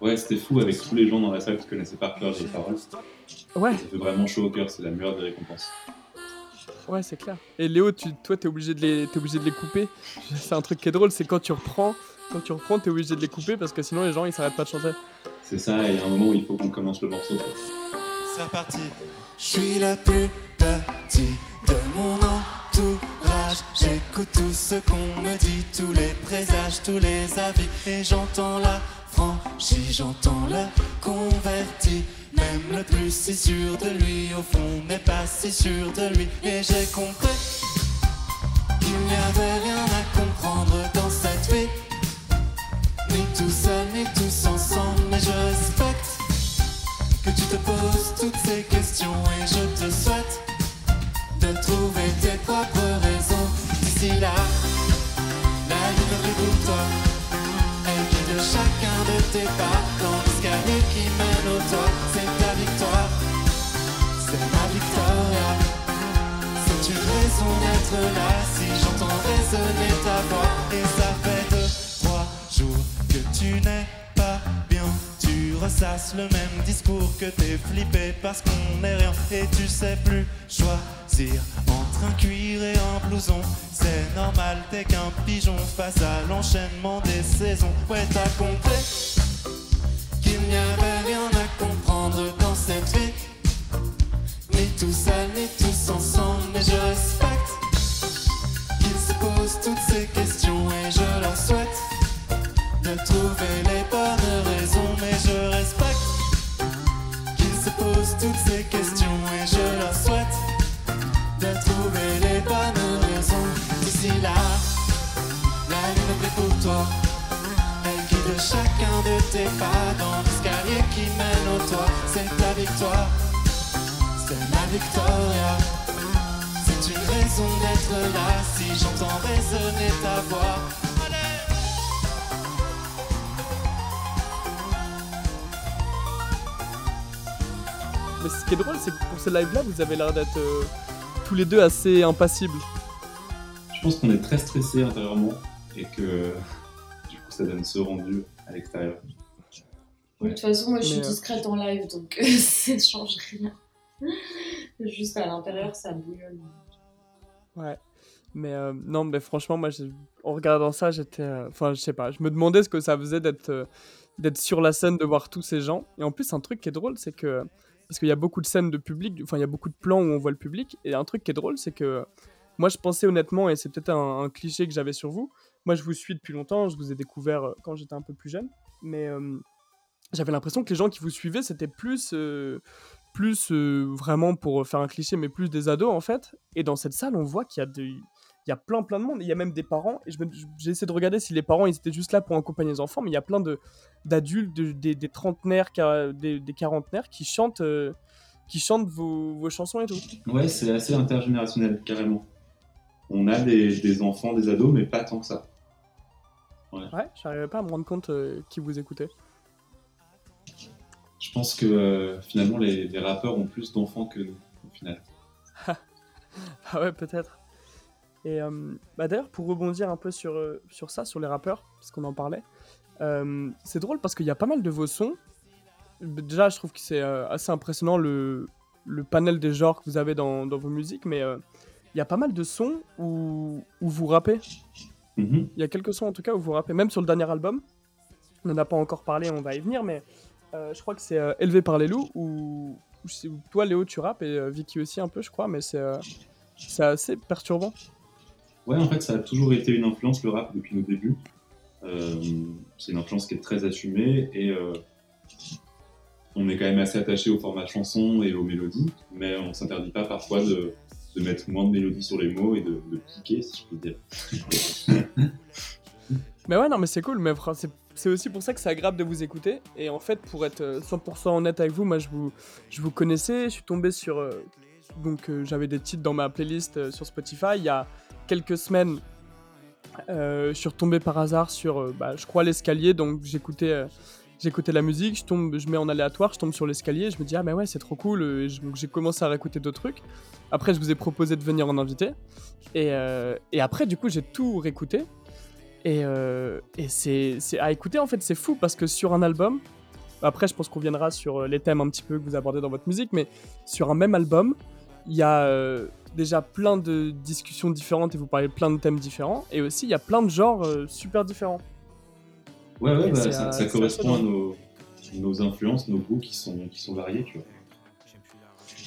Ouais, c'était fou avec tous les gens dans la salle qui connaissaient par cœur les paroles. Ouais, Ça fait vraiment chaud au cœur, c'est la meilleure des récompenses. ouais, c'est clair. Et Léo, tu, toi, t'es obligé, de les- t'es obligé de les couper. C'est un truc qui est drôle, c'est quand tu reprends, quand tu reprends, t'es obligé de les couper parce que sinon les gens ils s'arrêtent pas de chanter. C'est ça, et il y a un moment où il faut qu'on commence le morceau. C'est reparti. Je suis le plus petit de mon entourage. J'écoute tout ce qu'on me dit, tous les présages, tous les avis. Et j'entends la franchise, j'entends le converti. Même le plus si sûr de lui, au fond, n'est pas si sûr de lui. Et j'ai compris qu'il n'y avait rien à comprendre dans cette vie. Ni tout seul, ni tous ensemble, mais je respecte que tu te poses toutes ces questions et je te souhaite de trouver tes propres raisons. D'ici là, la est pour toi. Elle guide chacun de tes pas dans l'escalier qui C'est ta victoire, c'est ma victoire. C'est une raison d'être là si j'entends résonner ta voix. Et ça fait deux, trois jours que tu n'es pas bien. Tu ressasses le même discours que t'es flippé parce qu'on n'est rien. Et tu sais plus choisir entre un cuir et un blouson. C'est normal, t'es qu'un pigeon face à l'enchaînement des saisons. Ouais, t'as compris qu'il n'y avait rien à comprendre dans cette vie. Ni tout seul, ni tous ensemble, mais je respecte qu'ils se posent toutes ces questions et je leur souhaite de trouver les bonnes raisons, mais je respecte qu'ils se posent toutes ces questions et je leur souhaite de trouver les bonnes raisons. D'ici là, la lune brille pour toi. Elle guide chacun de tes pas dans qui mène au toit. C'est ta victoire, c'est ma victoria. C'est une raison d'être là si j'entends résonner ta voix. Mais ce qui est drôle, c'est que pour ce live-là, vous avez l'air d'être euh, tous les deux assez impassibles. Je pense qu'on est très stressé intérieurement et que du coup ça donne ce rendu à l'extérieur. De toute façon, moi je suis euh, discrète en live donc euh, ça ne change rien. Juste à l'intérieur, ça bouillonne. Ouais. Mais euh, non, mais franchement, moi, j'ai- en regardant ça, j'étais. euh, Enfin, je sais pas, je me demandais ce que ça faisait d'être euh, d'être sur la scène, de voir tous ces gens. Et en plus, un truc qui est drôle, c'est que. Parce qu'il y a beaucoup de scènes de public, enfin, il y a beaucoup de plans où on voit le public. Et un truc qui est drôle, c'est que. Moi, je pensais honnêtement, et c'est peut-être un, un cliché que j'avais sur vous. Moi, je vous suis depuis longtemps, je vous ai découvert quand j'étais un peu plus jeune. Mais euh, j'avais l'impression que les gens qui vous suivaient, c'était plus. euh, plus euh, vraiment pour faire un cliché, mais plus des ados en fait. Et dans cette salle, on voit qu'il y a des, il y a plein plein de monde. Il y a même des parents. Et j'ai essayé de regarder si les parents ils étaient juste là pour accompagner les enfants, mais il y a plein de d'adultes, de- des, des trentenaires, des, des quarantenaires qui chantent, euh, qui chantent vos, vos chansons et tout. Ouais, c'est assez intergénérationnel, carrément. On a des, des enfants, des ados, mais pas tant que ça. Ouais, j'arrivais pas à me rendre compte euh, qui vous écoutait. Je pense que euh, finalement les, les rappeurs ont plus d'enfants que nous, au final. Ah ouais, peut-être. Et euh, bah d'ailleurs, pour rebondir un peu sur, euh, sur ça, sur les rappeurs, parce qu'on en parlait, euh, c'est drôle parce qu'il y a pas mal de vos sons. Déjà, je trouve que c'est assez impressionnant le, le panel des genres que vous avez dans, dans vos musiques, mais il y a pas mal de sons où, où vous rappez. Mhm. Il y a quelques sons en tout cas où vous rappez, même sur le dernier album. On n'en a pas encore parlé, on va y venir, mais je crois que c'est euh, Élevé par les loups, où, toi Léo tu rappes et euh, Vicky aussi un peu, je crois, mais c'est euh, c'est assez perturbant. Ouais, en fait, ça a toujours été une influence, le rap, depuis nos débuts. Euh, c'est une influence qui est très assumée et euh, on est quand même assez attaché au format chanson et aux mélodies, mais on s'interdit pas parfois de, de mettre moins de mélodies sur les mots et de, de piquer, si je puis dire. Mais ouais, non, mais c'est cool, mais c'est c'est aussi pour ça que c'est agréable de vous écouter. Et en fait, pour être euh, 100% honnête avec vous, moi je vous, je vous connaissais, je suis tombé sur. euh, donc euh, j'avais des titres dans ma playlist euh, sur Spotify. Il y a quelques semaines, euh, je suis retombé par hasard sur, euh, bah, je crois, l'escalier. Donc j'écoutais. euh, J'écoutais la musique, je, tombe, je mets en aléatoire, je tombe sur l'escalier, je me dis ah mais ouais c'est trop cool, euh, donc j'ai commencé à réécouter d'autres trucs. Après je vous ai proposé de venir en invité, et, euh, et après du coup j'ai tout réécouté, et, euh, et c'est à écouter en fait, c'est fou parce que sur un album, après je pense qu'on viendra sur euh, les thèmes un petit peu que vous abordez dans votre musique, mais sur un même album, il y a euh, déjà plein de discussions différentes et vous parlez de plein de thèmes différents, et aussi il y a plein de genres euh, super différents. Ouais, ouais, bah, ça, correspond à nos influences, nos goûts qui sont, qui sont variés, tu vois.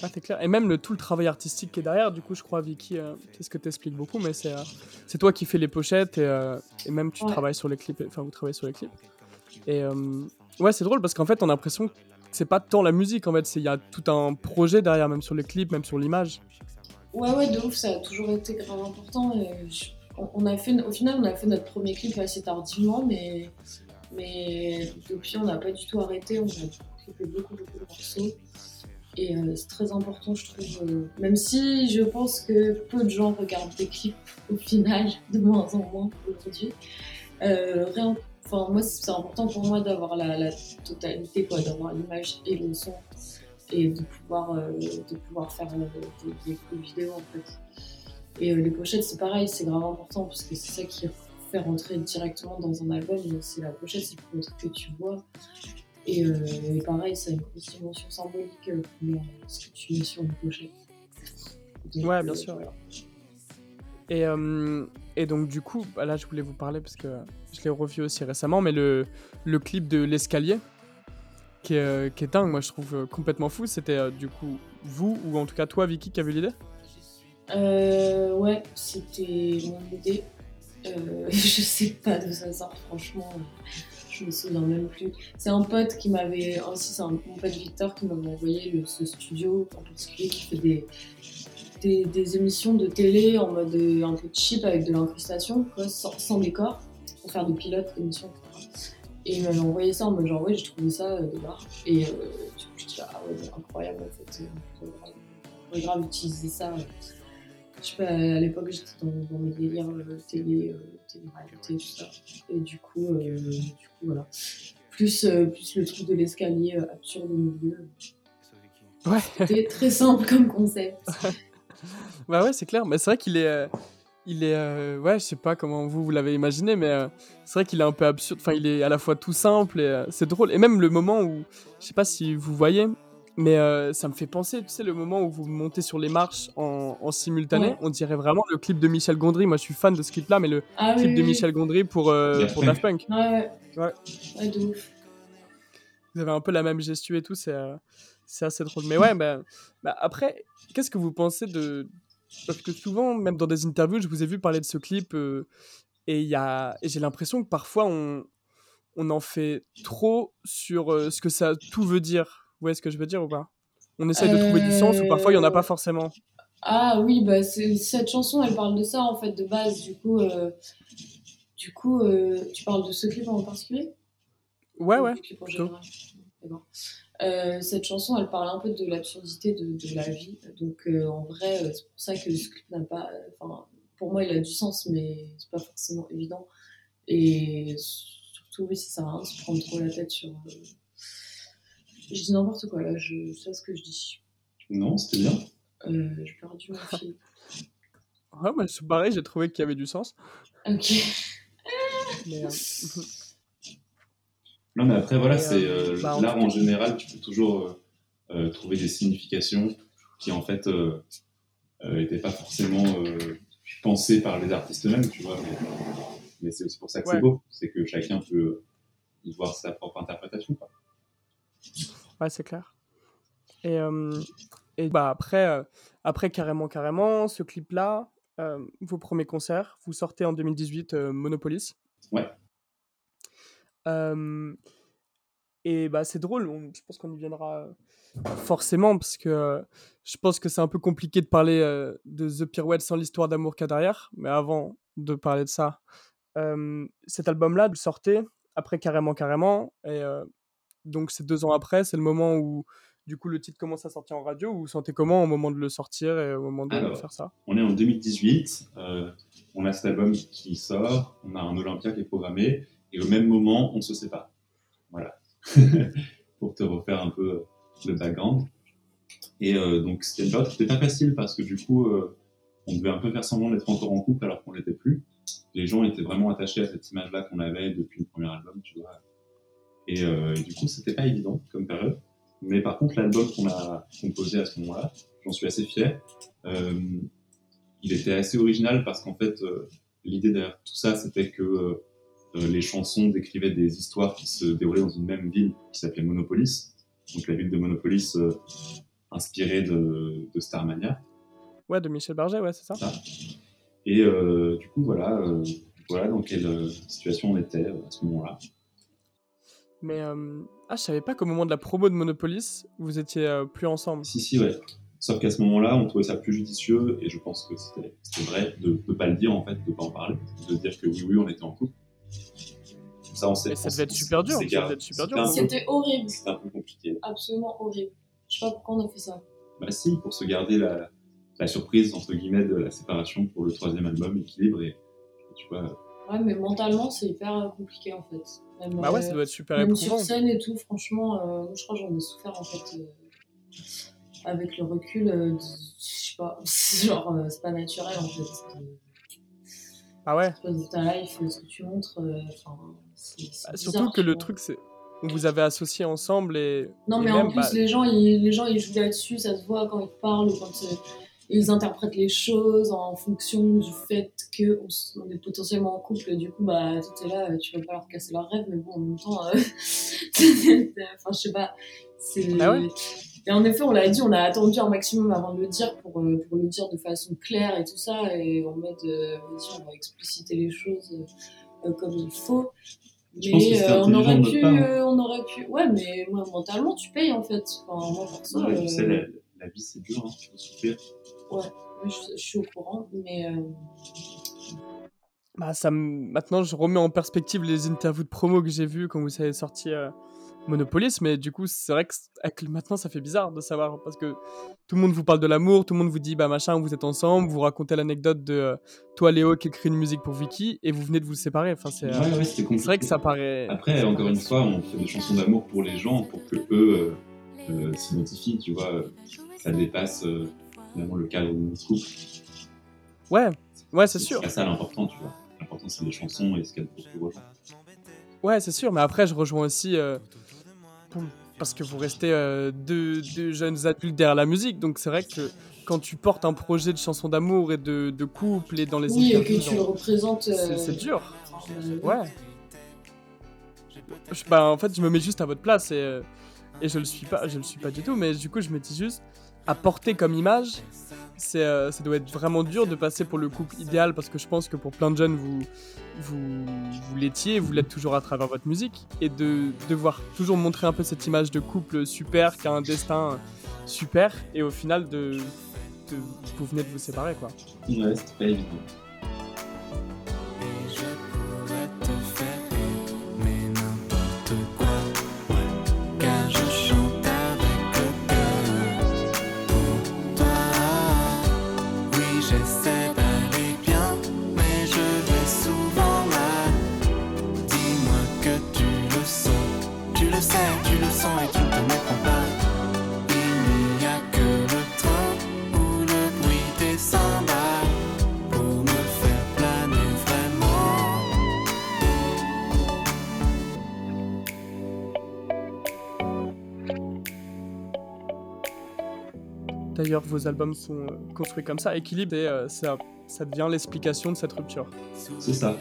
Ah, c'est clair. Et même le, tout le travail artistique qui est derrière, du coup, je crois, Vicky, euh, c'est ce que tu expliques beaucoup, mais c'est euh, c'est toi qui fais les pochettes et, euh, et même tu Ouais. travailles sur les clips, enfin, vous travaillez sur les clips. Et ouais, c'est drôle parce qu'en fait, on a l'impression que c'est pas tant la musique, en fait, il y a tout un projet derrière, même sur les clips, même sur l'image. Ouais, ouais, de ouf, ça a toujours été grave important. et je- on, on a fait, au final, on a fait notre premier clip assez tardivement, mais, mais depuis, on n'a pas du tout arrêté. On a clippé beaucoup, beaucoup de morceaux. Et euh, c'est très important, je trouve. euh, même si je pense que peu de gens regardent des clips au final, de moins en moins aujourd'hui. Euh, enfin, moi, c'est important pour moi d'avoir la, totalité, quoi, d'avoir l'image et le son et de pouvoir, de pouvoir faire des, vidéos en fait. Et les pochettes, c'est pareil, c'est grave important parce que c'est ça qui fait rentrer directement dans un album. C'est la pochette, c'est le truc que tu vois. Et, euh, et pareil, ça a une grosse dimension symbolique euh, pour ce que tu mets sur une pochette. Donc, Ouais, euh, bien sûr. voilà. Et, euh, et donc, du coup, bah là, je voulais vous parler parce que je l'ai revu aussi récemment, mais le, le clip de L'escalier, qui est, euh, qui est dingue, moi je trouve euh, complètement fou. C'était euh, du coup vous, ou en tout cas toi, Vicky, qui a vu l'idée? Euh, ouais, c'était mon idée. Euh, je sais pas d'où ça sort, franchement. Je me souviens même plus. C'est un pote qui m'avait. Aussi, c'est mon pote Victor qui m'avait envoyé le- ce studio en particulier qui fait des, des, émissions de télé en mode euh, un peu cheap avec de l'incrustation, sans, sans décor, pour faire des pilotes d'émissions, etc. Et il m'avait envoyé ça en mode genre, ouais, j'ai trouvé ça euh, de l'art. Et euh, du coup, je dis, ah ouais, incroyable en fait. euh, On pourrait grave- grave utiliser ça. euh, je sais pas, à l'époque j'étais dans, dans mes délires euh, télé, euh, télé-réalité, tout ça. Et du coup, euh, du coup voilà. Plus, euh, plus le truc de l'escalier euh, absurde au milieu. Ouais. C'était très simple comme concept. Bah ouais, c'est clair. Mais c'est vrai qu'il est. euh, il est. euh, ouais, je sais pas comment vous, vous l'avez imaginé, mais euh, c'est vrai qu'il est un peu absurde. Enfin, il est à la fois tout simple et euh, c'est drôle. Et même le moment où. Je sais pas si vous voyez, mais euh, ça me fait penser, tu sais, le moment où vous montez sur les marches en, en simultané. Ouais. On dirait vraiment le clip de Michel Gondry. Moi, je suis fan de ce clip-là, mais le Ah clip oui, de oui. Michel Gondry pour, euh, Daft pour Punk. Daft Punk. Ouais, ouais. Ouais. De ouf. Vous avez un peu la même gestu et tout, c'est euh, c'est assez drôle. Mais ouais, bah, bah, après, qu'est-ce que vous pensez de. Parce que souvent, même dans des interviews, je vous ai vu parler de ce clip euh, et, il y a... et j'ai l'impression que parfois on... on en fait trop sur euh, ce que ça tout veut dire. Vous voyez ce que je veux dire ou pas? On essaye de trouver du sens ou parfois il n'y en a pas Euh, forcément. Ah oui, bah cette chanson, elle parle de ça en fait de base. Du coup, euh, du coup, euh, tu parles de ce clip en particulier? Ouais, Ou ouais. D'accord. Euh, cette chanson, elle parle un peu de l'absurdité de, de la vie. Donc euh, en vrai, euh, c'est pour ça que ce clip n'a pas. Enfin, pour moi, il a du sens, mais c'est pas forcément évident. Et surtout, oui, ça sert à rien de se prendre trop la tête sur. Je dis n'importe quoi là, je sais ce que je dis. Non, c'était bien. Euh, J'ai perdu mon fil. Ouais, moi, c'est pareil, j'ai trouvé qu'il y avait du sens. Ok. Mais, euh, Non, mais après, voilà, c'est euh, euh, bah, en l'art en général, tu peux toujours euh, euh, trouver des significations qui, en fait, n'étaient pas forcément euh, pensées par les artistes eux-mêmes, tu vois. Mais, mais c'est aussi pour ça que Ouais. c'est beau, c'est que chacun peut y voir sa propre interprétation. quoi. Ouais, c'est clair. Et, euh, et bah après, euh, après carrément, carrément, ce clip-là, euh, vos premiers concerts, vous sortez en 2018 euh, Monopolis. Ouais. Et bah c'est drôle, on- je pense qu'on y viendra forcément, parce que je pense que c'est un peu compliqué de parler de The Pirouette sans l'histoire d'amour qu'il y a derrière. Mais avant de parler de ça, cet album-là, vous le sortez après carrément, carrément. Et donc c'est deux ans après, c'est le moment où du coup le titre commence à sortir en radio. Vous vous sentez comment au moment de le sortir et au moment de Alors. faire ça? On est en 2018, euh, on a cet album qui sort, on a un Olympia qui est programmé, et au même moment, on se sépare. Voilà. Pour te refaire un peu euh, le background. Et euh, donc, c'était une période qui était pas facile parce que du coup, euh, on devait un peu faire semblant d'être encore en couple alors qu'on l'était plus. Les gens étaient vraiment attachés à cette image-là qu'on avait depuis le premier album, tu vois. Et, euh, et du coup, c'était pas évident comme période. Mais par contre, l'album qu'on a composé à ce moment-là, j'en suis assez fier. Euh, il était assez original parce qu'en fait, euh, l'idée derrière tout ça, c'était que les chansons décrivaient des histoires qui se déroulaient dans une même ville qui s'appelait Monopolis. Donc la ville de Monopolis, euh, inspirée de, de Starmania. Ouais, de Michel Barget, ouais, c'est ça. Et euh, du coup, voilà, euh, voilà dans quelle situation on était à ce moment-là. Mais euh, ah, je savais pas qu'au moment de la promo de Monopolis, vous étiez euh, plus ensemble. Si, si, ouais. Sauf qu'à ce moment-là, on trouvait ça plus judicieux, et je pense que c'était c'était vrai de ne pas le dire, en fait, de ne pas en parler, de dire que oui, oui, on était en couple. Ça, on sait. Et ça on devait être s'est- ça devait être super c'était dur. C'était horrible, C'était un peu compliqué. absolument horrible. Je sais pas pourquoi on a fait ça. Bah si, pour se garder la, la surprise, entre guillemets, de la séparation pour le troisième album, Équilibre, et tu vois, Ouais, mais mentalement, c'est hyper euh, compliqué en fait. Même, Bah ouais, euh, ça doit être super même éprouvant. sur scène et tout, franchement, euh, je crois que j'en ai souffert en fait. avec le recul, je sais pas, c'est genre, c'est pas naturel en fait. Ah ouais? ta life, ce que tu montres, euh, Bah, bizarre, Surtout que le truc, c'est. Vous avez associé ensemble et. Non, et mais même, en plus, bah, les, gens, ils, les gens, ils jouent là-dessus, ça se voit quand ils parlent, ou quand euh, ils interprètent les choses en fonction du fait qu'on on est potentiellement en couple. Du coup, bah, tout est là, tu vas pas leur casser leur rêve, mais bon, en même temps, euh, enfin, je sais pas. c'est- Ah ouais? Et en effet, on l'a dit, on a attendu un maximum avant de le dire pour, euh, pour le dire de façon claire et tout ça, et en mode, euh, on va expliciter les choses euh, comme il faut. Mais euh, on aurait pu, part, hein. euh, on aurait pu. Ouais, mais moi mentalement, tu payes en fait. Enfin, moi perso, Ouais, euh, tu sais, la, la vie c'est dur, hein, faut souffrir. Je, je suis au courant, mais euh, Bah, ça Maintenant, je remets en perspective les interviews de promo que j'ai vues quand vous avez sorti euh, Monopolis, mais du coup, c'est vrai que avec maintenant, ça fait bizarre de savoir parce que tout le monde vous parle de l'amour, tout le monde vous dit, bah machin, vous êtes ensemble, vous racontez l'anecdote de euh, toi, Léo, qui écrit une musique pour Vicky et vous venez de vous séparer. Enfin, c'est euh, Ouais, ouais, c'est vrai que ça paraît. Après, encore une fois, on fait des chansons d'amour pour les gens, pour que eux euh, euh, s'identifient, tu vois. Ça dépasse euh, finalement le cadre de notre couple. Ouais, ouais, c'est sûr. C'est pas ça l'important, tu vois. L'important, c'est les chansons et ce qu'elles proposent aux gens. Ouais, c'est sûr, mais après, je rejoins aussi. euh, pour- Parce que vous restez euh, deux, deux jeunes adultes derrière la musique, donc c'est vrai que quand tu portes un projet de chanson d'amour et de, de couple et dans les oui, et que tu le représentes. c'est euh, c'est dur. euh, Ouais. Je- bah, en fait, je me mets juste à votre place et, euh, et je le suis pas, je le suis pas du tout, mais du coup, je me dis juste, à porter comme image, c'est, euh, ça doit être vraiment dur de passer pour le couple idéal parce que je pense que pour plein de jeunes, vous, vous, vous l'étiez, vous l'êtes toujours à travers votre musique et de devoir toujours montrer un peu cette image de couple super qui a un destin super et au final de, de- vous venez de vous séparer quoi. Ouais, c'était pas évident. D'ailleurs, vos albums sont euh, construits comme ça, équilibre, et euh, ça, ça devient l'explication de cette rupture. C'est ça.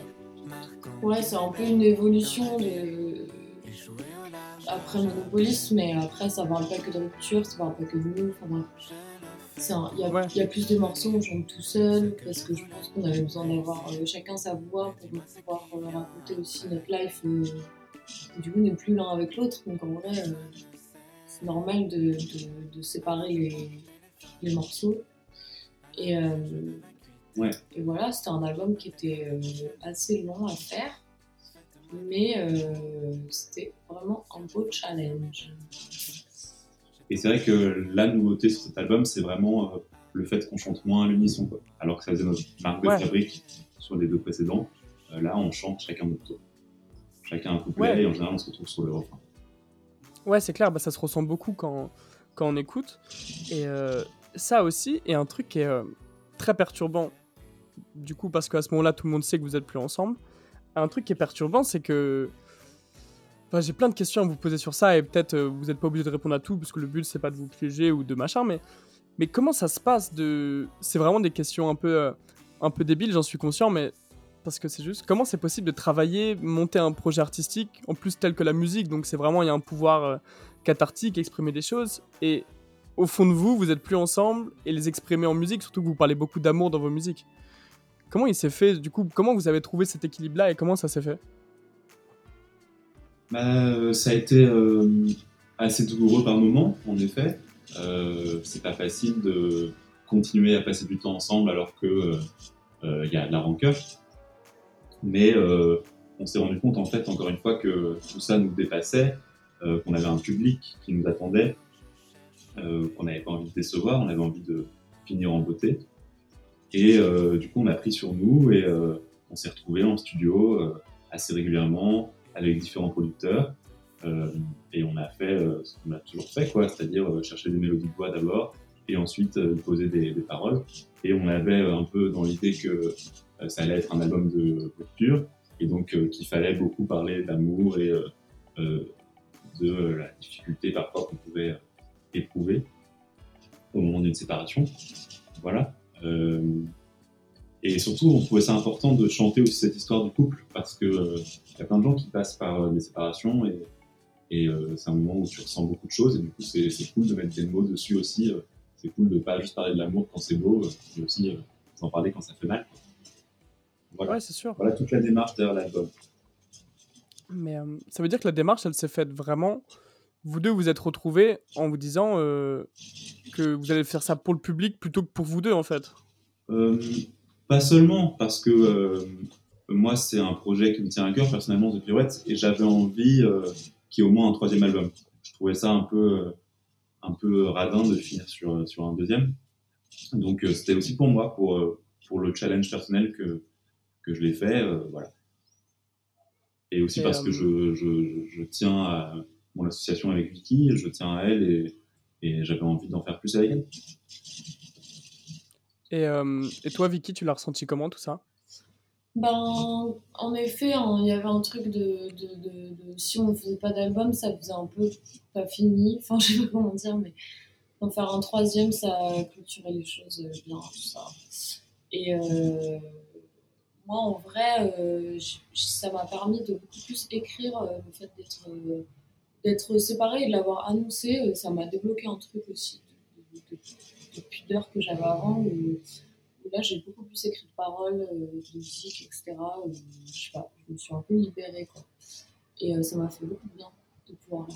Ouais, c'est un peu une évolution de. Après Monopolis, mais après ça parle pas que de rupture, ça parle pas que de nous. Enfin Il y, a- Ouais. il y a plus de morceaux, on chante tout seul, parce que je pense qu'on avait besoin d'avoir euh, chacun sa voix pour pouvoir euh, raconter aussi notre life. euh, du coup, on n'est plus l'un avec l'autre, donc en vrai, euh, c'est normal de, de- de séparer les, les morceaux. Et, euh, Ouais. et voilà, c'était un album qui était euh, assez long à faire, mais euh, c'était vraiment un beau challenge. Et c'est vrai que la nouveauté sur cet album, c'est vraiment euh, le fait qu'on chante moins à l'unisson. quoi. Alors que ça faisait notre marque de Ouais. fabrique sur les deux précédents. Euh, là, on chante chacun notre tour. Chacun un couplet Ouais. et en général, on se retrouve sur le refrain. Ouais, c'est clair, bah, ça se ressent beaucoup quand, quand on écoute. Et euh, ça aussi, et un truc qui est euh, très perturbant, du coup, parce qu'à ce moment-là, tout le monde sait que vous êtes plus ensemble. Un truc qui est perturbant, c'est que. Enfin, j'ai plein de questions à vous poser sur ça, et peut-être euh, vous n'êtes pas obligé de répondre à tout, parce que le but, c'est pas de vous piéger ou de machin, mais, mais comment ça se passe de. C'est vraiment des questions un peu, un peu débiles, j'en suis conscient, mais. Parce que c'est juste, comment c'est possible de travailler, monter un projet artistique, en plus tel que la musique, donc c'est vraiment, il y a un pouvoir euh, cathartique, exprimer des choses, et au fond de vous, vous êtes plus ensemble, et les exprimer en musique, surtout que vous parlez beaucoup d'amour dans vos musiques. Comment il s'est fait, du coup, comment vous avez trouvé cet équilibre-là, et comment ça s'est fait? Bah, ça a été euh, assez douloureux par moments, en effet. C'est pas facile de continuer à passer du temps ensemble alors que il y a de la rancœur. Mais euh, on s'est rendu compte, en fait, encore une fois, que tout ça nous dépassait, euh, qu'on avait un public qui nous attendait, euh, qu'on n'avait pas envie de décevoir, on avait envie de finir en beauté. Et du coup, on a pris sur nous et on s'est retrouvés en studio assez régulièrement avec différents producteurs. Et on a fait ce qu'on a toujours fait, quoi, c'est-à-dire chercher des mélodies de voix d'abord, et ensuite euh, poser des, paroles. Et on avait euh, un peu dans l'idée que euh, ça allait être un album de rupture, et donc euh, qu'il fallait beaucoup parler d'amour et euh, euh, de euh, la difficulté parfois qu'on pouvait euh, éprouver au moment d'une séparation. Voilà. Euh, et surtout, on trouvait ça important de chanter aussi cette histoire du couple parce que euh, il y a plein de gens qui passent par euh, des séparations et, euh, c'est un moment où tu ressens beaucoup de choses et du coup, c'est cool de mettre des mots dessus aussi. C'est cool de pas juste parler de l'amour quand c'est beau, mais aussi euh, d'en parler quand ça fait mal. quoi. Voilà. Ouais, c'est sûr. Voilà toute la démarche derrière l'album. Mais euh, ça veut dire que la démarche, elle s'est faite vraiment. Vous deux vous êtes retrouvés en vous disant euh, que vous allez faire ça pour le public plutôt que pour vous deux, en fait. Euh, pas seulement parce que moi c'est un projet qui me tient à cœur personnellement The Pirouette et j'avais envie qu'il y ait au moins un troisième album. Je trouvais ça un peu un peu radin de finir sur sur un deuxième. Donc euh, c'était aussi pour moi pour euh, pour le challenge personnel que que je l'ai fait euh, voilà. Et aussi Et, parce euh, que je, je, je tiens à mon association avec Vicky, je tiens à elle et, et j'avais envie d'en faire plus avec elle. Et, euh, et toi, Vicky, tu l'as ressenti comment tout ça? Ben, en effet, hein, il y avait un truc de, de, de, si on ne faisait pas d'album, ça faisait un peu pas fini. Enfin, je sais pas comment dire, mais en faire un troisième, ça clôturait les choses bien, tout ça. Et euh, moi, en vrai, euh, ça m'a permis de beaucoup plus écrire euh, le fait d'être d'être séparé et de l'avoir annoncé. ça m'a débloqué un truc aussi de, de- de- de pudeur que j'avais avant. Là, j'ai beaucoup plus écrit de paroles, euh, de musique, etc. où, je sais pas, je me suis un peu libérée, quoi. Et euh, ça m'a fait beaucoup de bien de pouvoir euh,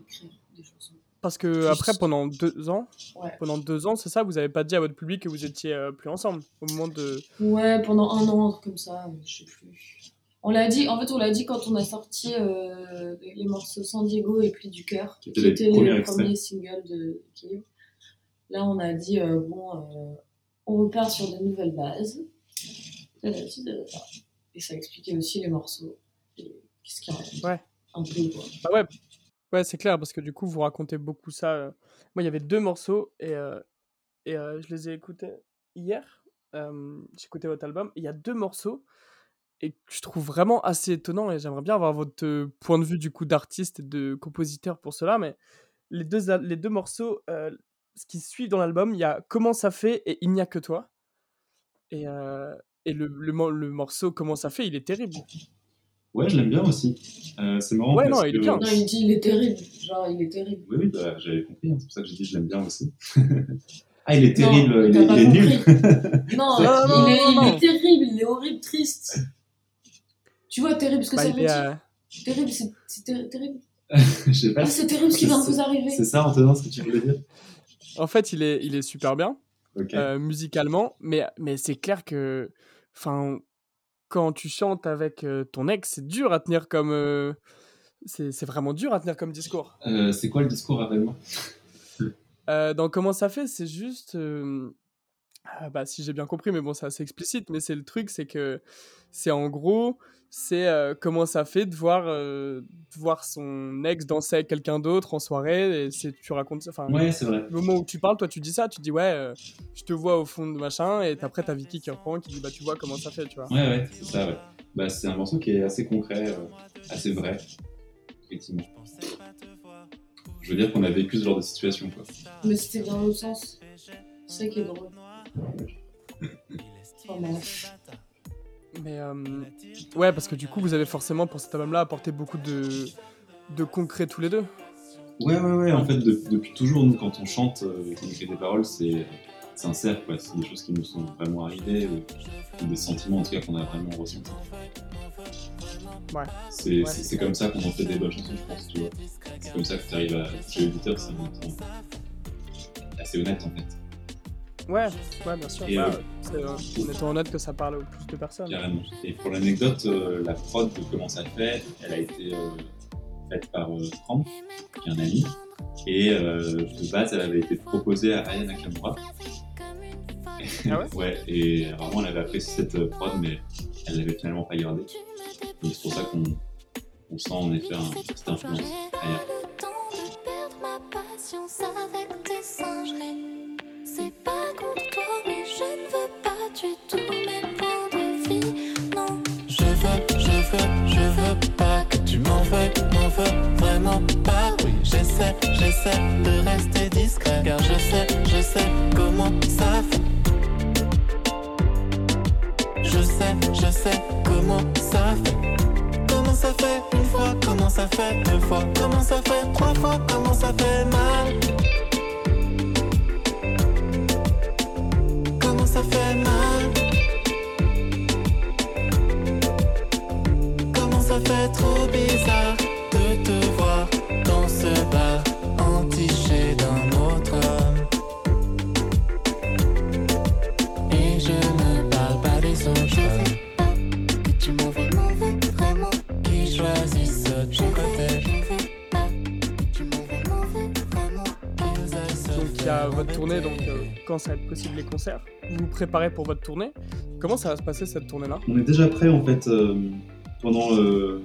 écrire des chansons. Parce que après, pendant deux ans, Ouais. pendant deux ans, c'est ça, vous n'avez pas dit à votre public que vous étiez euh, plus ensemble au moment de. Ouais, pendant un an, comme ça, euh, je sais plus. On l'a dit, en fait, on l'a dit quand on a sorti euh, les morceaux San Diego et Pli du cœur, Qui étaient les premiers premiers singles de Kid. Là, on a dit, euh, bon, euh, on repart sur de nouvelles bases. Et ça expliquait aussi les morceaux. Qu'est-ce qu'il y a Ouais. Un peu, quoi. Bah ouais, ouais c'est clair, parce que du coup, vous racontez beaucoup ça. euh. Moi, il y avait deux morceaux et, et je les ai écoutés hier. J'ai écouté votre album. Il y a deux morceaux et que je trouve vraiment assez étonnant et j'aimerais bien avoir votre point de vue du coup d'artiste et de compositeur pour cela. Mais les deux, les deux morceaux, euh, ce qui suit dans l'album, il y a Comment ça fait et Il n'y a que toi. Et, euh, et le, le, mo- le morceau Comment ça fait, il est terrible. Ouais, je l'aime bien aussi. Euh, c'est marrant Ouais, parce non, il est bien. Non, il dit, il est terrible. Genre, il est terrible. Oui, oui, bah, j'avais compris, hein, c'est pour ça que j'ai dit je l'aime bien aussi. ah, il est terrible, Non, il, est, pas il est nul. Non, Non, il, est, non, il non. est terrible, il est horrible, triste. Tu vois, terrible, ce que Bah, ça veut dire. euh, Terrible, c'est c'est ter- terrible. je sais pas. Ah, c'est terrible ce qui vient de vous arriver. C'est ça, Antonin, ce que tu voulais dire? En fait, il est, il est super bien. Euh, musicalement, mais, mais c'est clair que enfin, quand tu chantes avec euh, ton ex, c'est dur à tenir comme. euh, c'est vraiment dur à tenir comme discours. C'est quoi le discours, rappelle-moi? Dans Comment ça fait, c'est juste. Euh, ah, bah, si j'ai bien compris, mais bon, c'est assez explicite, mais c'est le truc, c'est que c'est en gros, c'est euh, comment ça fait de voir, euh, de voir son ex danser avec quelqu'un d'autre en soirée, et c'est, tu racontes ça. Enfin, Ouais, c'est vrai. le moment où tu parles, toi, tu dis ça, tu dis ouais, euh, je te vois au fond de machin, et après, t'as Vicky qui reprend, qui dit bah, tu vois comment ça fait, tu vois. Ouais, ouais, c'est ça, ouais. Bah, c'est un morceau qui est assez concret, euh, assez vrai, effectivement. Je veux dire qu'on a vécu ce genre de situation, quoi. Mais c'était dans l'autre sens. C'est ça qui est drôle. Bref. Mais euh, ouais, parce que du coup, vous avez forcément pour cet album-là apporté beaucoup de, de concret tous les deux. Ouais, ouais, ouais. En fait, de- depuis toujours, nous, quand on chante euh, et qu'on écrit des paroles, c'est sincère, quoi. C'est des choses qui nous sont vraiment arrivées, ou, des sentiments, en tout cas, qu'on a vraiment ressentis. Ouais. C'est Ouais. comme ça qu'on en fait des bonnes chansons, je pense, tu vois. C'est comme ça que tu arrives à toucher l'auditeur, c'est étant assez honnête, en fait. Ouais, ouais, bien sûr. Et, Bah, euh, c'est, euh, en étant honnête que ça parle au plus de personnes. Carrément. Et pour l'anecdote, euh, la prod de Comment ça fait, elle a été euh, faite par euh, Franck, qui est un ami. Et euh, de base, elle avait été proposée à Aya Nakamura. Ah ouais? Ouais, et vraiment, elle avait apprécié cette prod, mais elle l'avait finalement pas gardée. Donc c'est pour ça qu'on on sent en effet un, cette influence. Aya. perdre ma patience avec tes singerai. C'est pas contre toi, mais je ne veux pas du tout mes points de vie. Non, Je veux, je veux, je veux pas que tu m'en veuilles, m'en veux vraiment pas. Oui, j'essaie, j'essaie de rester discret, car je sais, je sais comment ça fait. Je sais, je sais comment ça fait. Comment ça fait une fois, comment ça fait deux fois, comment ça fait trois fois, comment ça fait mal. Ça fait mal. Comment ça fait trop bizarre de te voir dans ce bar entiché d'un autre homme. Et je ne parle pas des autres je veux pas que tu m'en veux, m'en veux vraiment. qui choisissent Je ton veux, côté. je veux pas que tu m'en veux, m'en veux vraiment. Qu'ils aillent se Donc il y a votre tournée, donc euh, quand ça va être possible les concerts, vous vous préparez pour votre tournée. Comment ça va se passer cette tournée-là? On est déjà prêt en fait euh, pendant euh,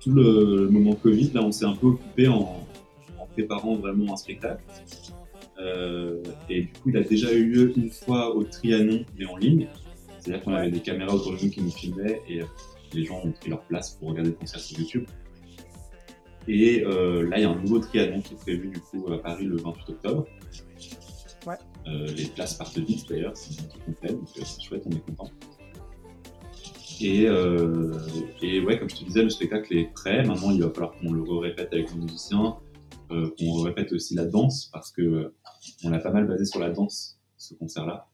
tout le moment Covid. Là, on s'est un peu occupé en, préparant vraiment un spectacle. Euh, et du coup, il a déjà eu lieu une fois au Trianon, mais en ligne. C'est-à-dire qu'on avait des caméras autour de nous qui nous filmaient et les gens ont pris leur place pour regarder le concert sur YouTube. Et là, il y a un nouveau Trianon qui est prévu du coup à Paris le 28 octobre. Euh, les places partent vite d'ailleurs, c'est complet, donc euh, c'est chouette, on est content. Et, euh, et ouais, comme je te disais, le spectacle est prêt. Maintenant, il va falloir qu'on le répète avec les musiciens, euh, qu'on répète aussi la danse, parce que euh, on a pas mal basé sur la danse, ce concert-là.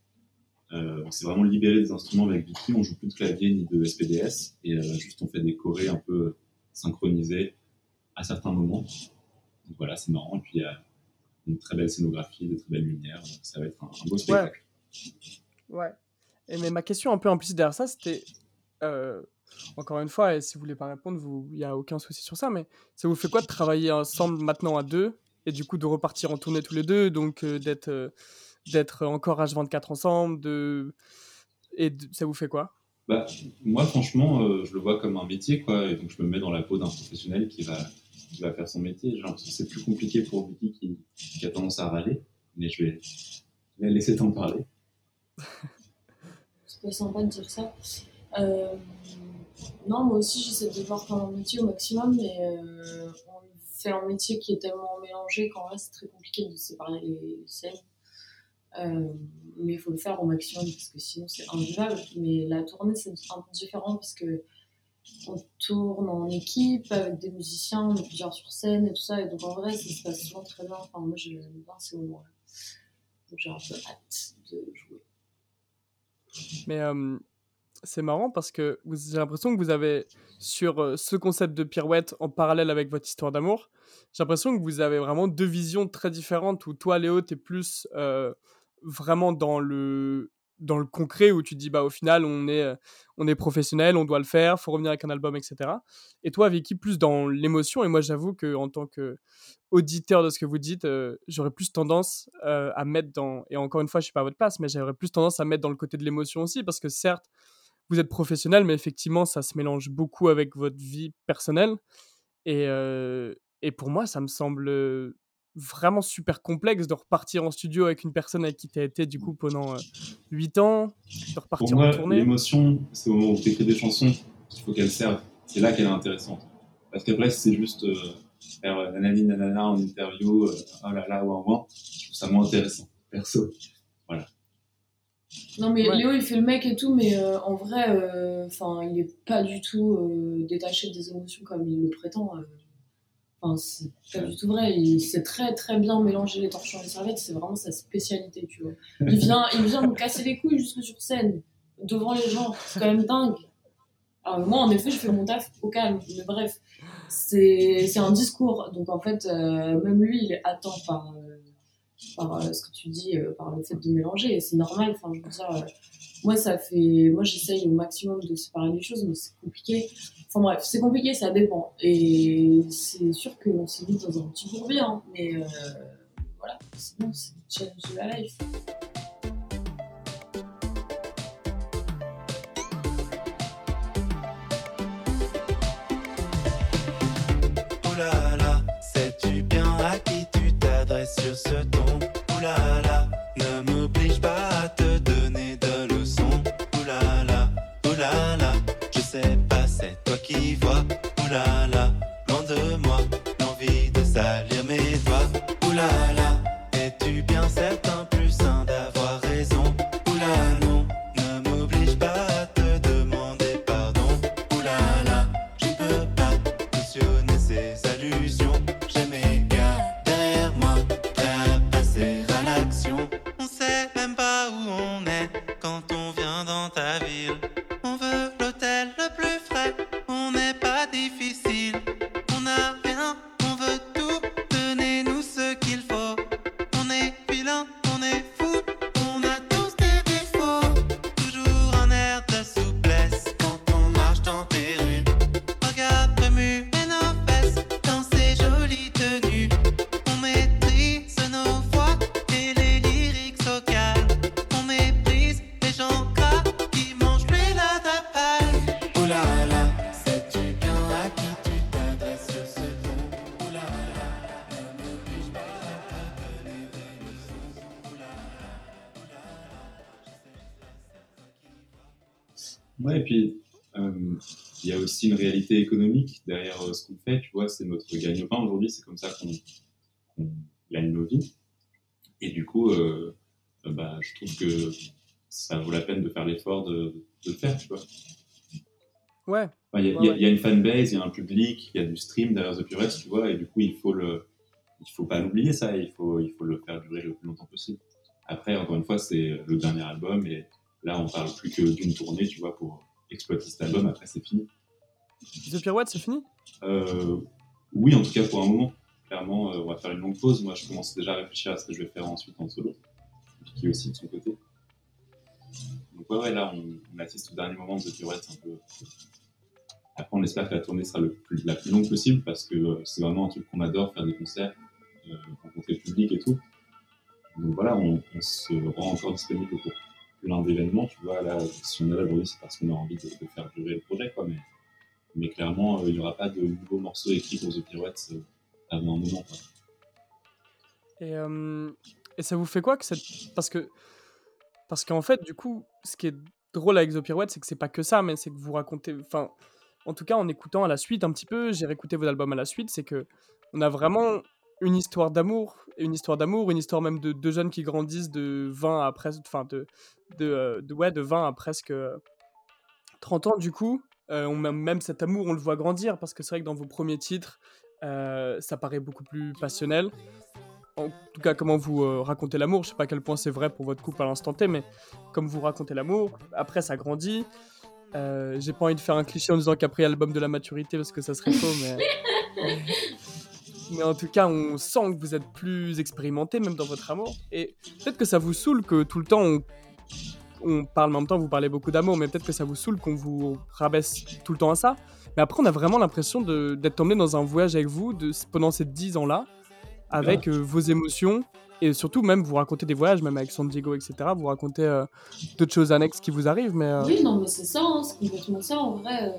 On s'est vraiment libéré des instruments avec Vicky, on joue plus de clavier ni de SPDS, et juste on fait des chorés un peu synchronisés à certains moments. Donc voilà, c'est marrant. Une très belle scénographie, des très belles lumières, donc ça va être un, un beau spectacle. Ouais. Et mais ma question un peu implicite derrière ça, c'était euh, encore une fois, et si vous voulez pas répondre, il y a aucun souci sur ça, mais ça vous fait quoi de travailler ensemble maintenant à deux et du coup de repartir en tournée tous les deux, donc euh, d'être euh, d'être encore H24 ensemble, de et de- ça vous fait quoi? Bah, moi, franchement, je le vois comme un métier, quoi. Et donc, je me mets dans la peau d'un professionnel qui va, qui va faire son métier. Que c'est plus compliqué pour Vicky qui, a tendance à râler. Mais je vais la laisser t'en parler. C'est pas sympa de dire ça. Euh, non, moi aussi, j'essaie de voir comme un métier au maximum, mais euh, on fait un métier qui est tellement mélangé qu'en vrai, c'est très compliqué de séparer les scènes. Euh, mais il faut le faire au maximum parce que sinon, c'est invivable. Mais la tournée, c'est un peu différent puisque on tourne en équipe avec des musiciens, on est plusieurs sur scène et tout ça. Et donc, en vrai, ça se passe souvent très bien. Enfin, moi, j'aime bien ces moments-là. Donc, j'ai un peu hâte de jouer. Mais euh, c'est marrant parce que j'ai l'impression que vous avez, sur euh, ce concept de pirouette en parallèle avec votre histoire d'amour, j'ai l'impression que vous avez vraiment deux visions très différentes où toi, Léo, t'es plus euh, vraiment dans le, dans le concret où tu dis, bah, au final, on est, euh, on est professionnel, on doit le faire, faut revenir avec un album, etc. Et toi, Vicky, plus dans l'émotion. Et moi, j'avoue que en tant que auditeur de ce que vous dites, euh, j'aurais plus tendance euh, à mettre dans, et encore une fois, je suis pas à votre place, mais j'aurais plus tendance à mettre dans le côté de l'émotion aussi, parce que certes, vous êtes professionnel, mais effectivement, ça se mélange beaucoup avec votre vie personnelle. Et, et pour moi, ça me semble vraiment super complexe de repartir en studio avec une personne avec qui tu as été du coup pendant 8 ans, de Pour repartir moi, en tournée. l'émotion, c'est au moment où tu écris des chansons qu'il faut qu'elles servent. C'est là qu'elle est intéressante. Parce qu'après, si c'est juste euh, faire euh, nanani nanana en interview, euh, oh là là, ouin ouin, je trouve ça moins intéressant, perso. Non mais Ouais. Léo il fait le mec et tout mais euh, en vrai euh, enfin il est pas du tout euh, détaché des émotions comme il le prétend euh. Enfin c'est pas du tout vrai. Il sait très très bien mélanger les torchons et les serviettes. C'est vraiment sa spécialité tu vois. Il vient il vient me casser les couilles jusque sur scène devant les gens. C'est quand même dingue. Alors moi en effet je fais mon taf au calme. Mais bref c'est c'est un discours. Donc en fait euh, même lui il atteint par euh, par euh, ce que tu dis, euh, par le fait de mélanger. Et c'est normal. Enfin, je veux dire, euh, moi, ça fait. Moi, j'essaye au maximum de séparer les choses, mais c'est compliqué. Enfin, bref, c'est compliqué, ça dépend. Et c'est sûr qu'on s'est mis dans un petit bourbier, hein, mais euh, voilà, sinon, c'est le challenge de la life. Ouais, et puis euh, il y a aussi une réalité économique derrière euh, ce qu'on fait, tu vois, c'est notre gagne-pain aujourd'hui, c'est comme ça qu'on gagne nos vies. Et du coup, euh, bah, je trouve que ça vaut la peine de faire l'effort de, de le faire, tu vois. Ouais, Enfin, Il y, a- Ouais, y y une fanbase, il y a un public, il y a du stream derrière The Purettes, tu vois, et du coup, il faut le, il faut pas l'oublier ça, il faut, il faut le faire durer le plus longtemps possible. Après, encore une fois, c'est le dernier album, et là, on parle plus que d'une tournée, tu vois, pour exploiter cet album. Après, c'est fini. The Pirouette, c'est fini? Euh, oui, en tout cas pour un moment. Clairement, euh, on va faire une longue pause. Moi, je commence déjà à réfléchir à ce que je vais faire ensuite en solo, qui aussi de son côté. Donc ouais, ouais là, on, on assiste au dernier moment de The Pirouette. Un peu... Après, on espère que la tournée sera le plus- la plus longue possible parce que euh, c'est vraiment un truc qu'on adore, faire des concerts, rencontrer le public et tout. Donc voilà, on, on se rend encore disponible pour plein d'événements. Tu vois, là, si on est là aujourd'hui, c'est parce qu'on a envie de, faire durer le projet, quoi. Mais mais clairement, euh, il n'y aura pas de nouveaux morceaux écrits pour The Pirouettes euh, avant un moment. Et, euh, et ça vous fait quoi que cette... Parce que... Parce qu'en fait, du coup, ce qui est drôle avec The Pirouette, c'est que c'est pas que ça, mais c'est que vous racontez... Enfin, en tout cas, en écoutant à la suite un petit peu, j'ai réécouté vos albums à la suite, c'est que on a vraiment une histoire d'amour, une histoire d'amour, une histoire même de deux jeunes qui grandissent de 20 à presque... Enfin, de, de, euh, de, ouais, de 20 à presque euh, 30 ans, du coup. Euh, même, cet amour, on le voit grandir, parce que c'est vrai que dans vos premiers titres, euh, ça paraît beaucoup plus passionnel en tout cas comment vous euh, racontez l'amour, je sais pas à quel point c'est vrai pour votre couple à l'instant T, mais comme vous racontez l'amour, après ça grandit. Euh, J'ai pas envie de faire un cliché en disant qu'après il y a l'album de la maturité parce que ça serait faux, mais... mais en tout cas on sent que vous êtes plus expérimenté même dans votre amour. Et peut-être que ça vous saoule que tout le temps on, on parle, en même temps vous parlez beaucoup d'amour, mais peut-être que ça vous saoule qu'on vous rabaisse tout le temps à ça. Mais après on a vraiment l'impression d'être emmené dans un voyage avec vous de, pendant ces 10 ans-là avec euh, vos émotions et surtout même vous racontez des voyages même avec San Diego etc vous racontez euh, d'autres choses annexes qui vous arrivent mais euh, Oui, non, mais c'est ça, hein, c'est complètement ça. En vrai,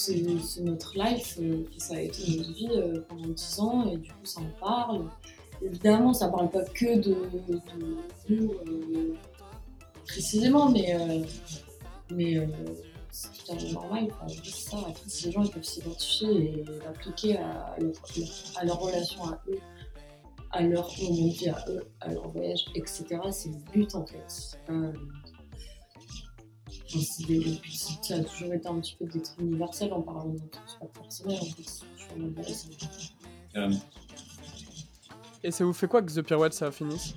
c'est notre life, euh, ça a été notre vie euh, pendant 10 ans, et du coup, ça en parle. Évidemment, ça parle pas que de, nous euh, précisément, mais, mais c'est tout à fait normal. Ça. Après, si les gens ils peuvent s'identifier et l'appliquer à, leur, relation à eux, à leur moment à eux, à leur voyage, etc., c'est le but en fait. Ça a toujours été un petit peu d'être universel en parlant de notre histoire personnelle. En fait, c'est toujours intéressant. Carrément. et ça vous fait quoi que The Pirouette ça finisse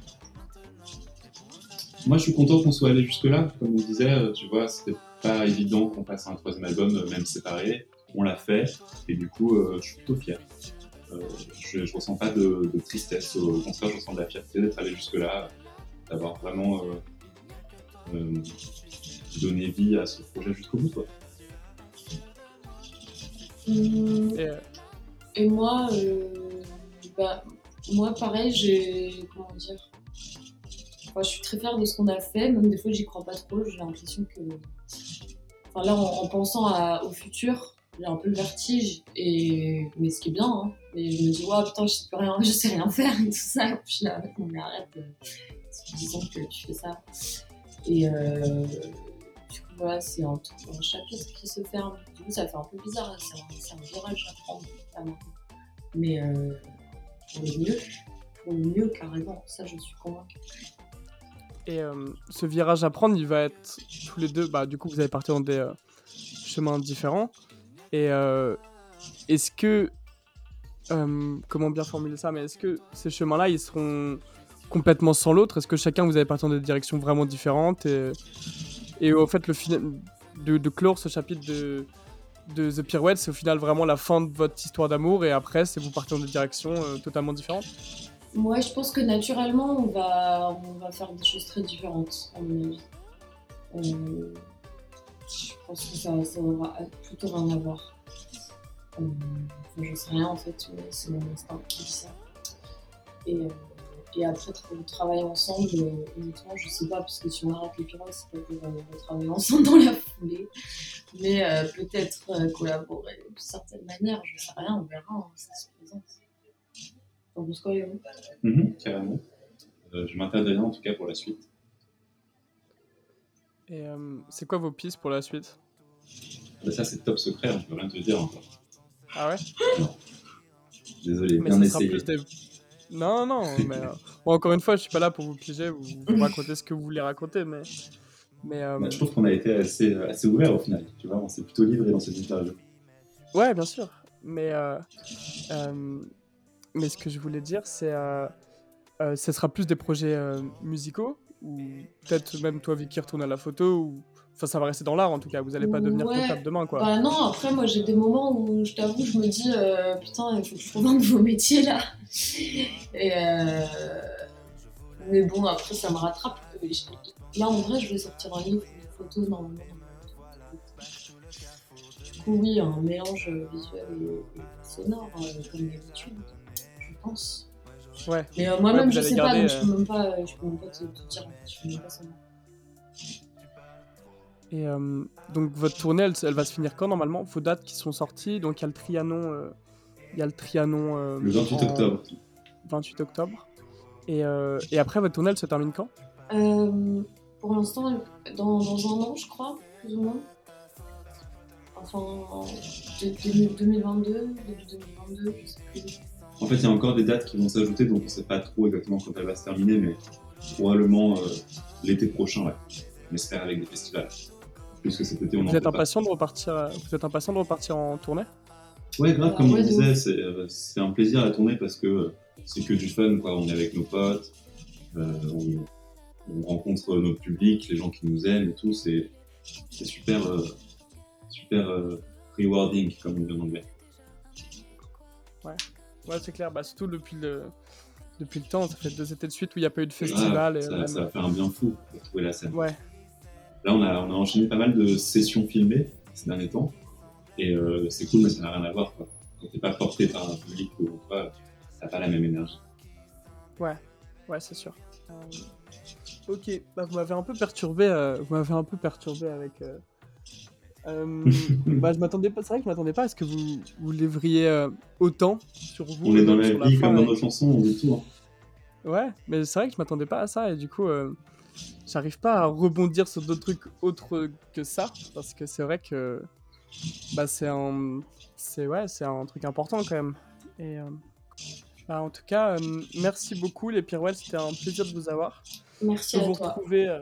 Moi, je suis content qu'on soit allé jusque-là. Comme on disait, euh, tu vois, c'était pas évident qu'on fasse un troisième album, euh, même séparé. On l'a fait, et du coup, euh, je suis plutôt fier. Euh, je, je ressens pas de, de tristesse. Au contraire, je ressens de la fierté d'être allé jusque-là, d'avoir vraiment euh, donné vie à ce projet jusqu'au bout. Quoi. Hum, et, euh, Et moi, euh, bah, moi pareil, j'ai. Comment dire Enfin, Je suis très fière de ce qu'on a fait, même des fois j'y crois pas trop, j'ai l'impression que. Enfin là, en, en pensant à- au futur, j'ai un peu le vertige, et... mais ce qui est bien, hein. Mais je me dis, ouais, putain, je sais plus rien, je sais rien faire et tout ça, et puis là, on mais arrête, euh, ça fait 10 ans que tu fais ça. Et euh, voilà, c'est un, un chapitre qui se ferme. Du coup, ça fait un peu bizarre, là, c'est un, virage à prendre. Mais euh, pour le mieux, pour le mieux, carrément, ça, je suis convaincue. et, euh, ce virage à prendre il va être tous les deux bah du coup vous allez partir dans des euh, chemins différents et est-ce que comment bien formuler ça mais est-ce que ces chemins là ils seront complètement sans l'autre? Est-ce que chacun vous allez partir dans des directions vraiment différentes Et au fait, final de, clore ce chapitre de, The Pirouette, c'est au final vraiment la fin de votre histoire d'amour et après, c'est vous partez dans des directions euh, totalement différentes. Moi, je pense que naturellement, on va, faire des choses très différentes, à mon avis. Euh, je pense que ça, ça aura plutôt rien à voir. Euh, je sais rien en fait, mais c'est mon instinct qui dit ça. Et, euh, et après, tra- travailler ensemble, honnêtement, je sais pas, parce que si on arrête les pirates, c'est pas qu'on va travailler ensemble dans la foulée. Mais euh, peut-être euh, collaborer d'une certaine manière, je sais rien, on verra, hein, ça se présente. T'en penses quoi, Léo Mhm, carrément. Euh, je m'interdis rien en tout cas pour la suite. Et euh, c'est quoi vos pistes pour la suite? Bah, ça, c'est top secret, on peut rien te dire encore. Ah ouais? Désolé, Mais bien essayé. Non, non, mais euh, bon, encore une fois, je suis pas là pour vous piéger, vous, vous raconter ce que vous voulez raconter, mais... Mais euh, Bah, je trouve qu'on a été assez, assez ouvert au final. Tu vois, on s'est plutôt livré dans cette interview. Ouais, bien sûr. Mais, euh, mais ce que je voulais dire, c'est ce sera plus des projets musicaux ou peut-être même toi, Vicky, retourne à la photo ou enfin ça va rester dans l'art en tout cas. Vous n'allez pas devenir Ouais. comptable demain quoi. Bah non, après moi j'ai des moments où je t'avoue, je me dis euh, putain, il faut que je trouve un nouveau métier là. Et euh, Mais bon, après ça me rattrape. Là en vrai, je vais sortir un livre, une photo normalement. Du coup, oui, un mélange visuel et, sonore euh, comme d'habitude, je pense. Ouais. Mais euh, moi-même Ouais, je sais garder, pas, donc je peux même pas, je peux même pas te, te dire. en fait, Je peux même pas savoir. Et euh, donc votre tournée, elle, elle va se finir quand normalement? Vos dates qui sont sorties, donc il y a le Trianon, euh, il y a le Trianon euh, Le 28 en octobre. 28 octobre. Et, euh, et après votre tournée, elle se termine quand? Euh, pour l'instant, dans, dans un an, je crois, plus ou moins. Enfin, de- 2022, début 2022, je sais plus. En fait, il y a encore des dates qui vont s'ajouter, donc on ne sait pas trop exactement quand elle va se terminer, mais probablement euh, l'été prochain, ouais. On espère avec des festivals. Puisque cet été, on en Vous êtes impatient de repartir Vous êtes impatient de repartir en tournée? Ouais, grave, Ah, comme ouais, on de disait, c'est euh, c'est un plaisir à tourner parce que euh, c'est que du fun, quoi. On est avec nos potes, euh, on, on rencontre notre public, les gens qui nous aiment et tout. C'est c'est super, euh, super euh, rewarding, comme on dit en anglais. Ouais, c'est clair. Bah, surtout depuis le, depuis le temps, ça fait deux étés de suite où il n'y a pas eu de festival. Ah, et ça, même- ça va faire un bien fou pour trouver la scène. Ouais, Là, on a, on a enchaîné pas mal de sessions filmées ces derniers temps. Et euh, c'est cool, mais ça n'a rien à voir. Quoi. Quand t'es pas porté par un public ou quoi, t'as pas la même énergie. ouais, c'est sûr. Euh, ok, bah, vous m'avez un peu perturbé. euh, vous m'avez un peu perturbé avec. bah, je m'attendais pas. C'est vrai que je m'attendais pas à ce que vous vous livriez euh, autant sur vous. On est dans la vie comme dans nos chansons, on dit tout. hein. Ouais, mais c'est vrai que je m'attendais pas à ça et du coup, j'arrive pas à rebondir sur d'autres trucs autres que ça parce que c'est vrai que bah c'est un, c'est ouais, c'est un truc important quand même. Et euh, bah, en tout cas, euh, merci beaucoup les pirouettes, c'était un plaisir de vous avoir. Merci On peut à vous toi. retrouver, euh,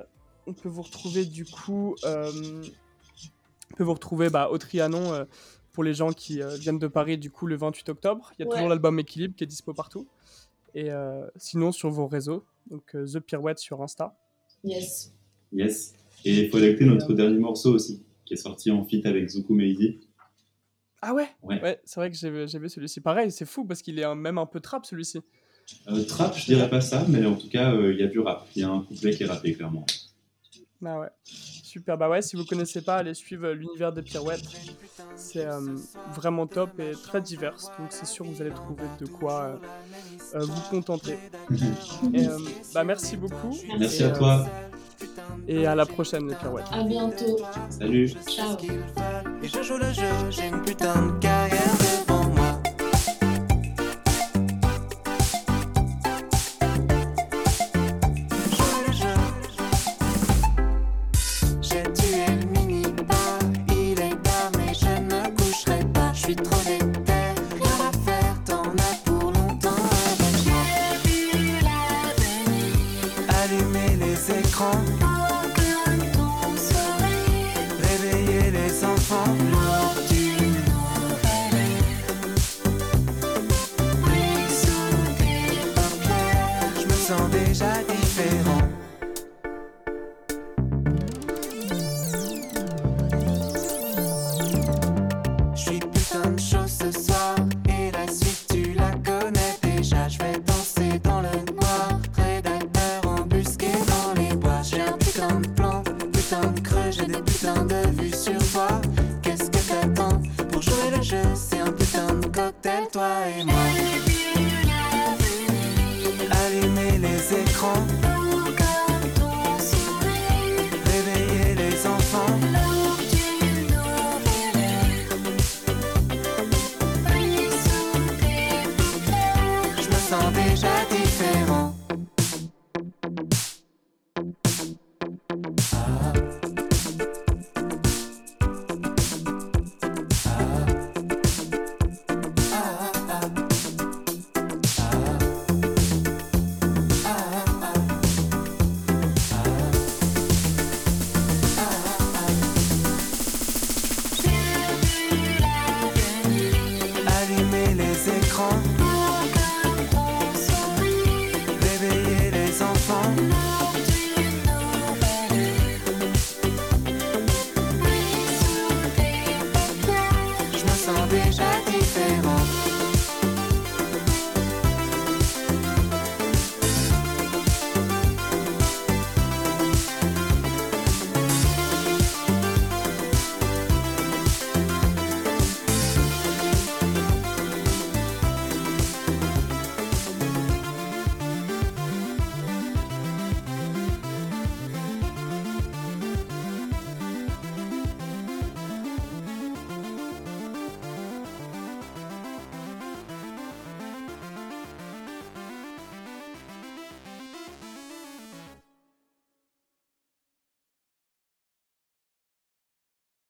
on peut vous retrouver du coup, on peut vous retrouver bah, au Trianon. pour les gens qui viennent de Paris, du coup, le 28 octobre. Il y a Ouais. toujours l'album Équilibre qui est dispo partout. Et sinon, sur vos réseaux, donc The Pirouette sur Insta. Yes. Yes. Et il faut adapter notre dernier morceau aussi, qui est sorti en feat avec Zuku Meiji. Ah ouais Ouais. c'est vrai que j'ai vu j'ai vu celui-ci. Pareil, c'est fou parce qu'il est un- même un peu trap celui-ci. Euh, trap, je dirais pas ça, mais en tout cas, euh, il y a du rap. Il y a un couplet qui est rappé, clairement. Ah ouais. Super. Bah ouais, si vous connaissez pas, allez suivre euh, l'univers des Pirouettes. C'est euh, vraiment top et très divers. Donc c'est sûr que vous allez trouver de quoi euh, vous contenter. Et, euh, bah merci beaucoup. Merci Et, à euh, toi. Et à la prochaine les Pirouettes. À bientôt. Salut. Ciao. Et je joue le jeu, j'ai une putain de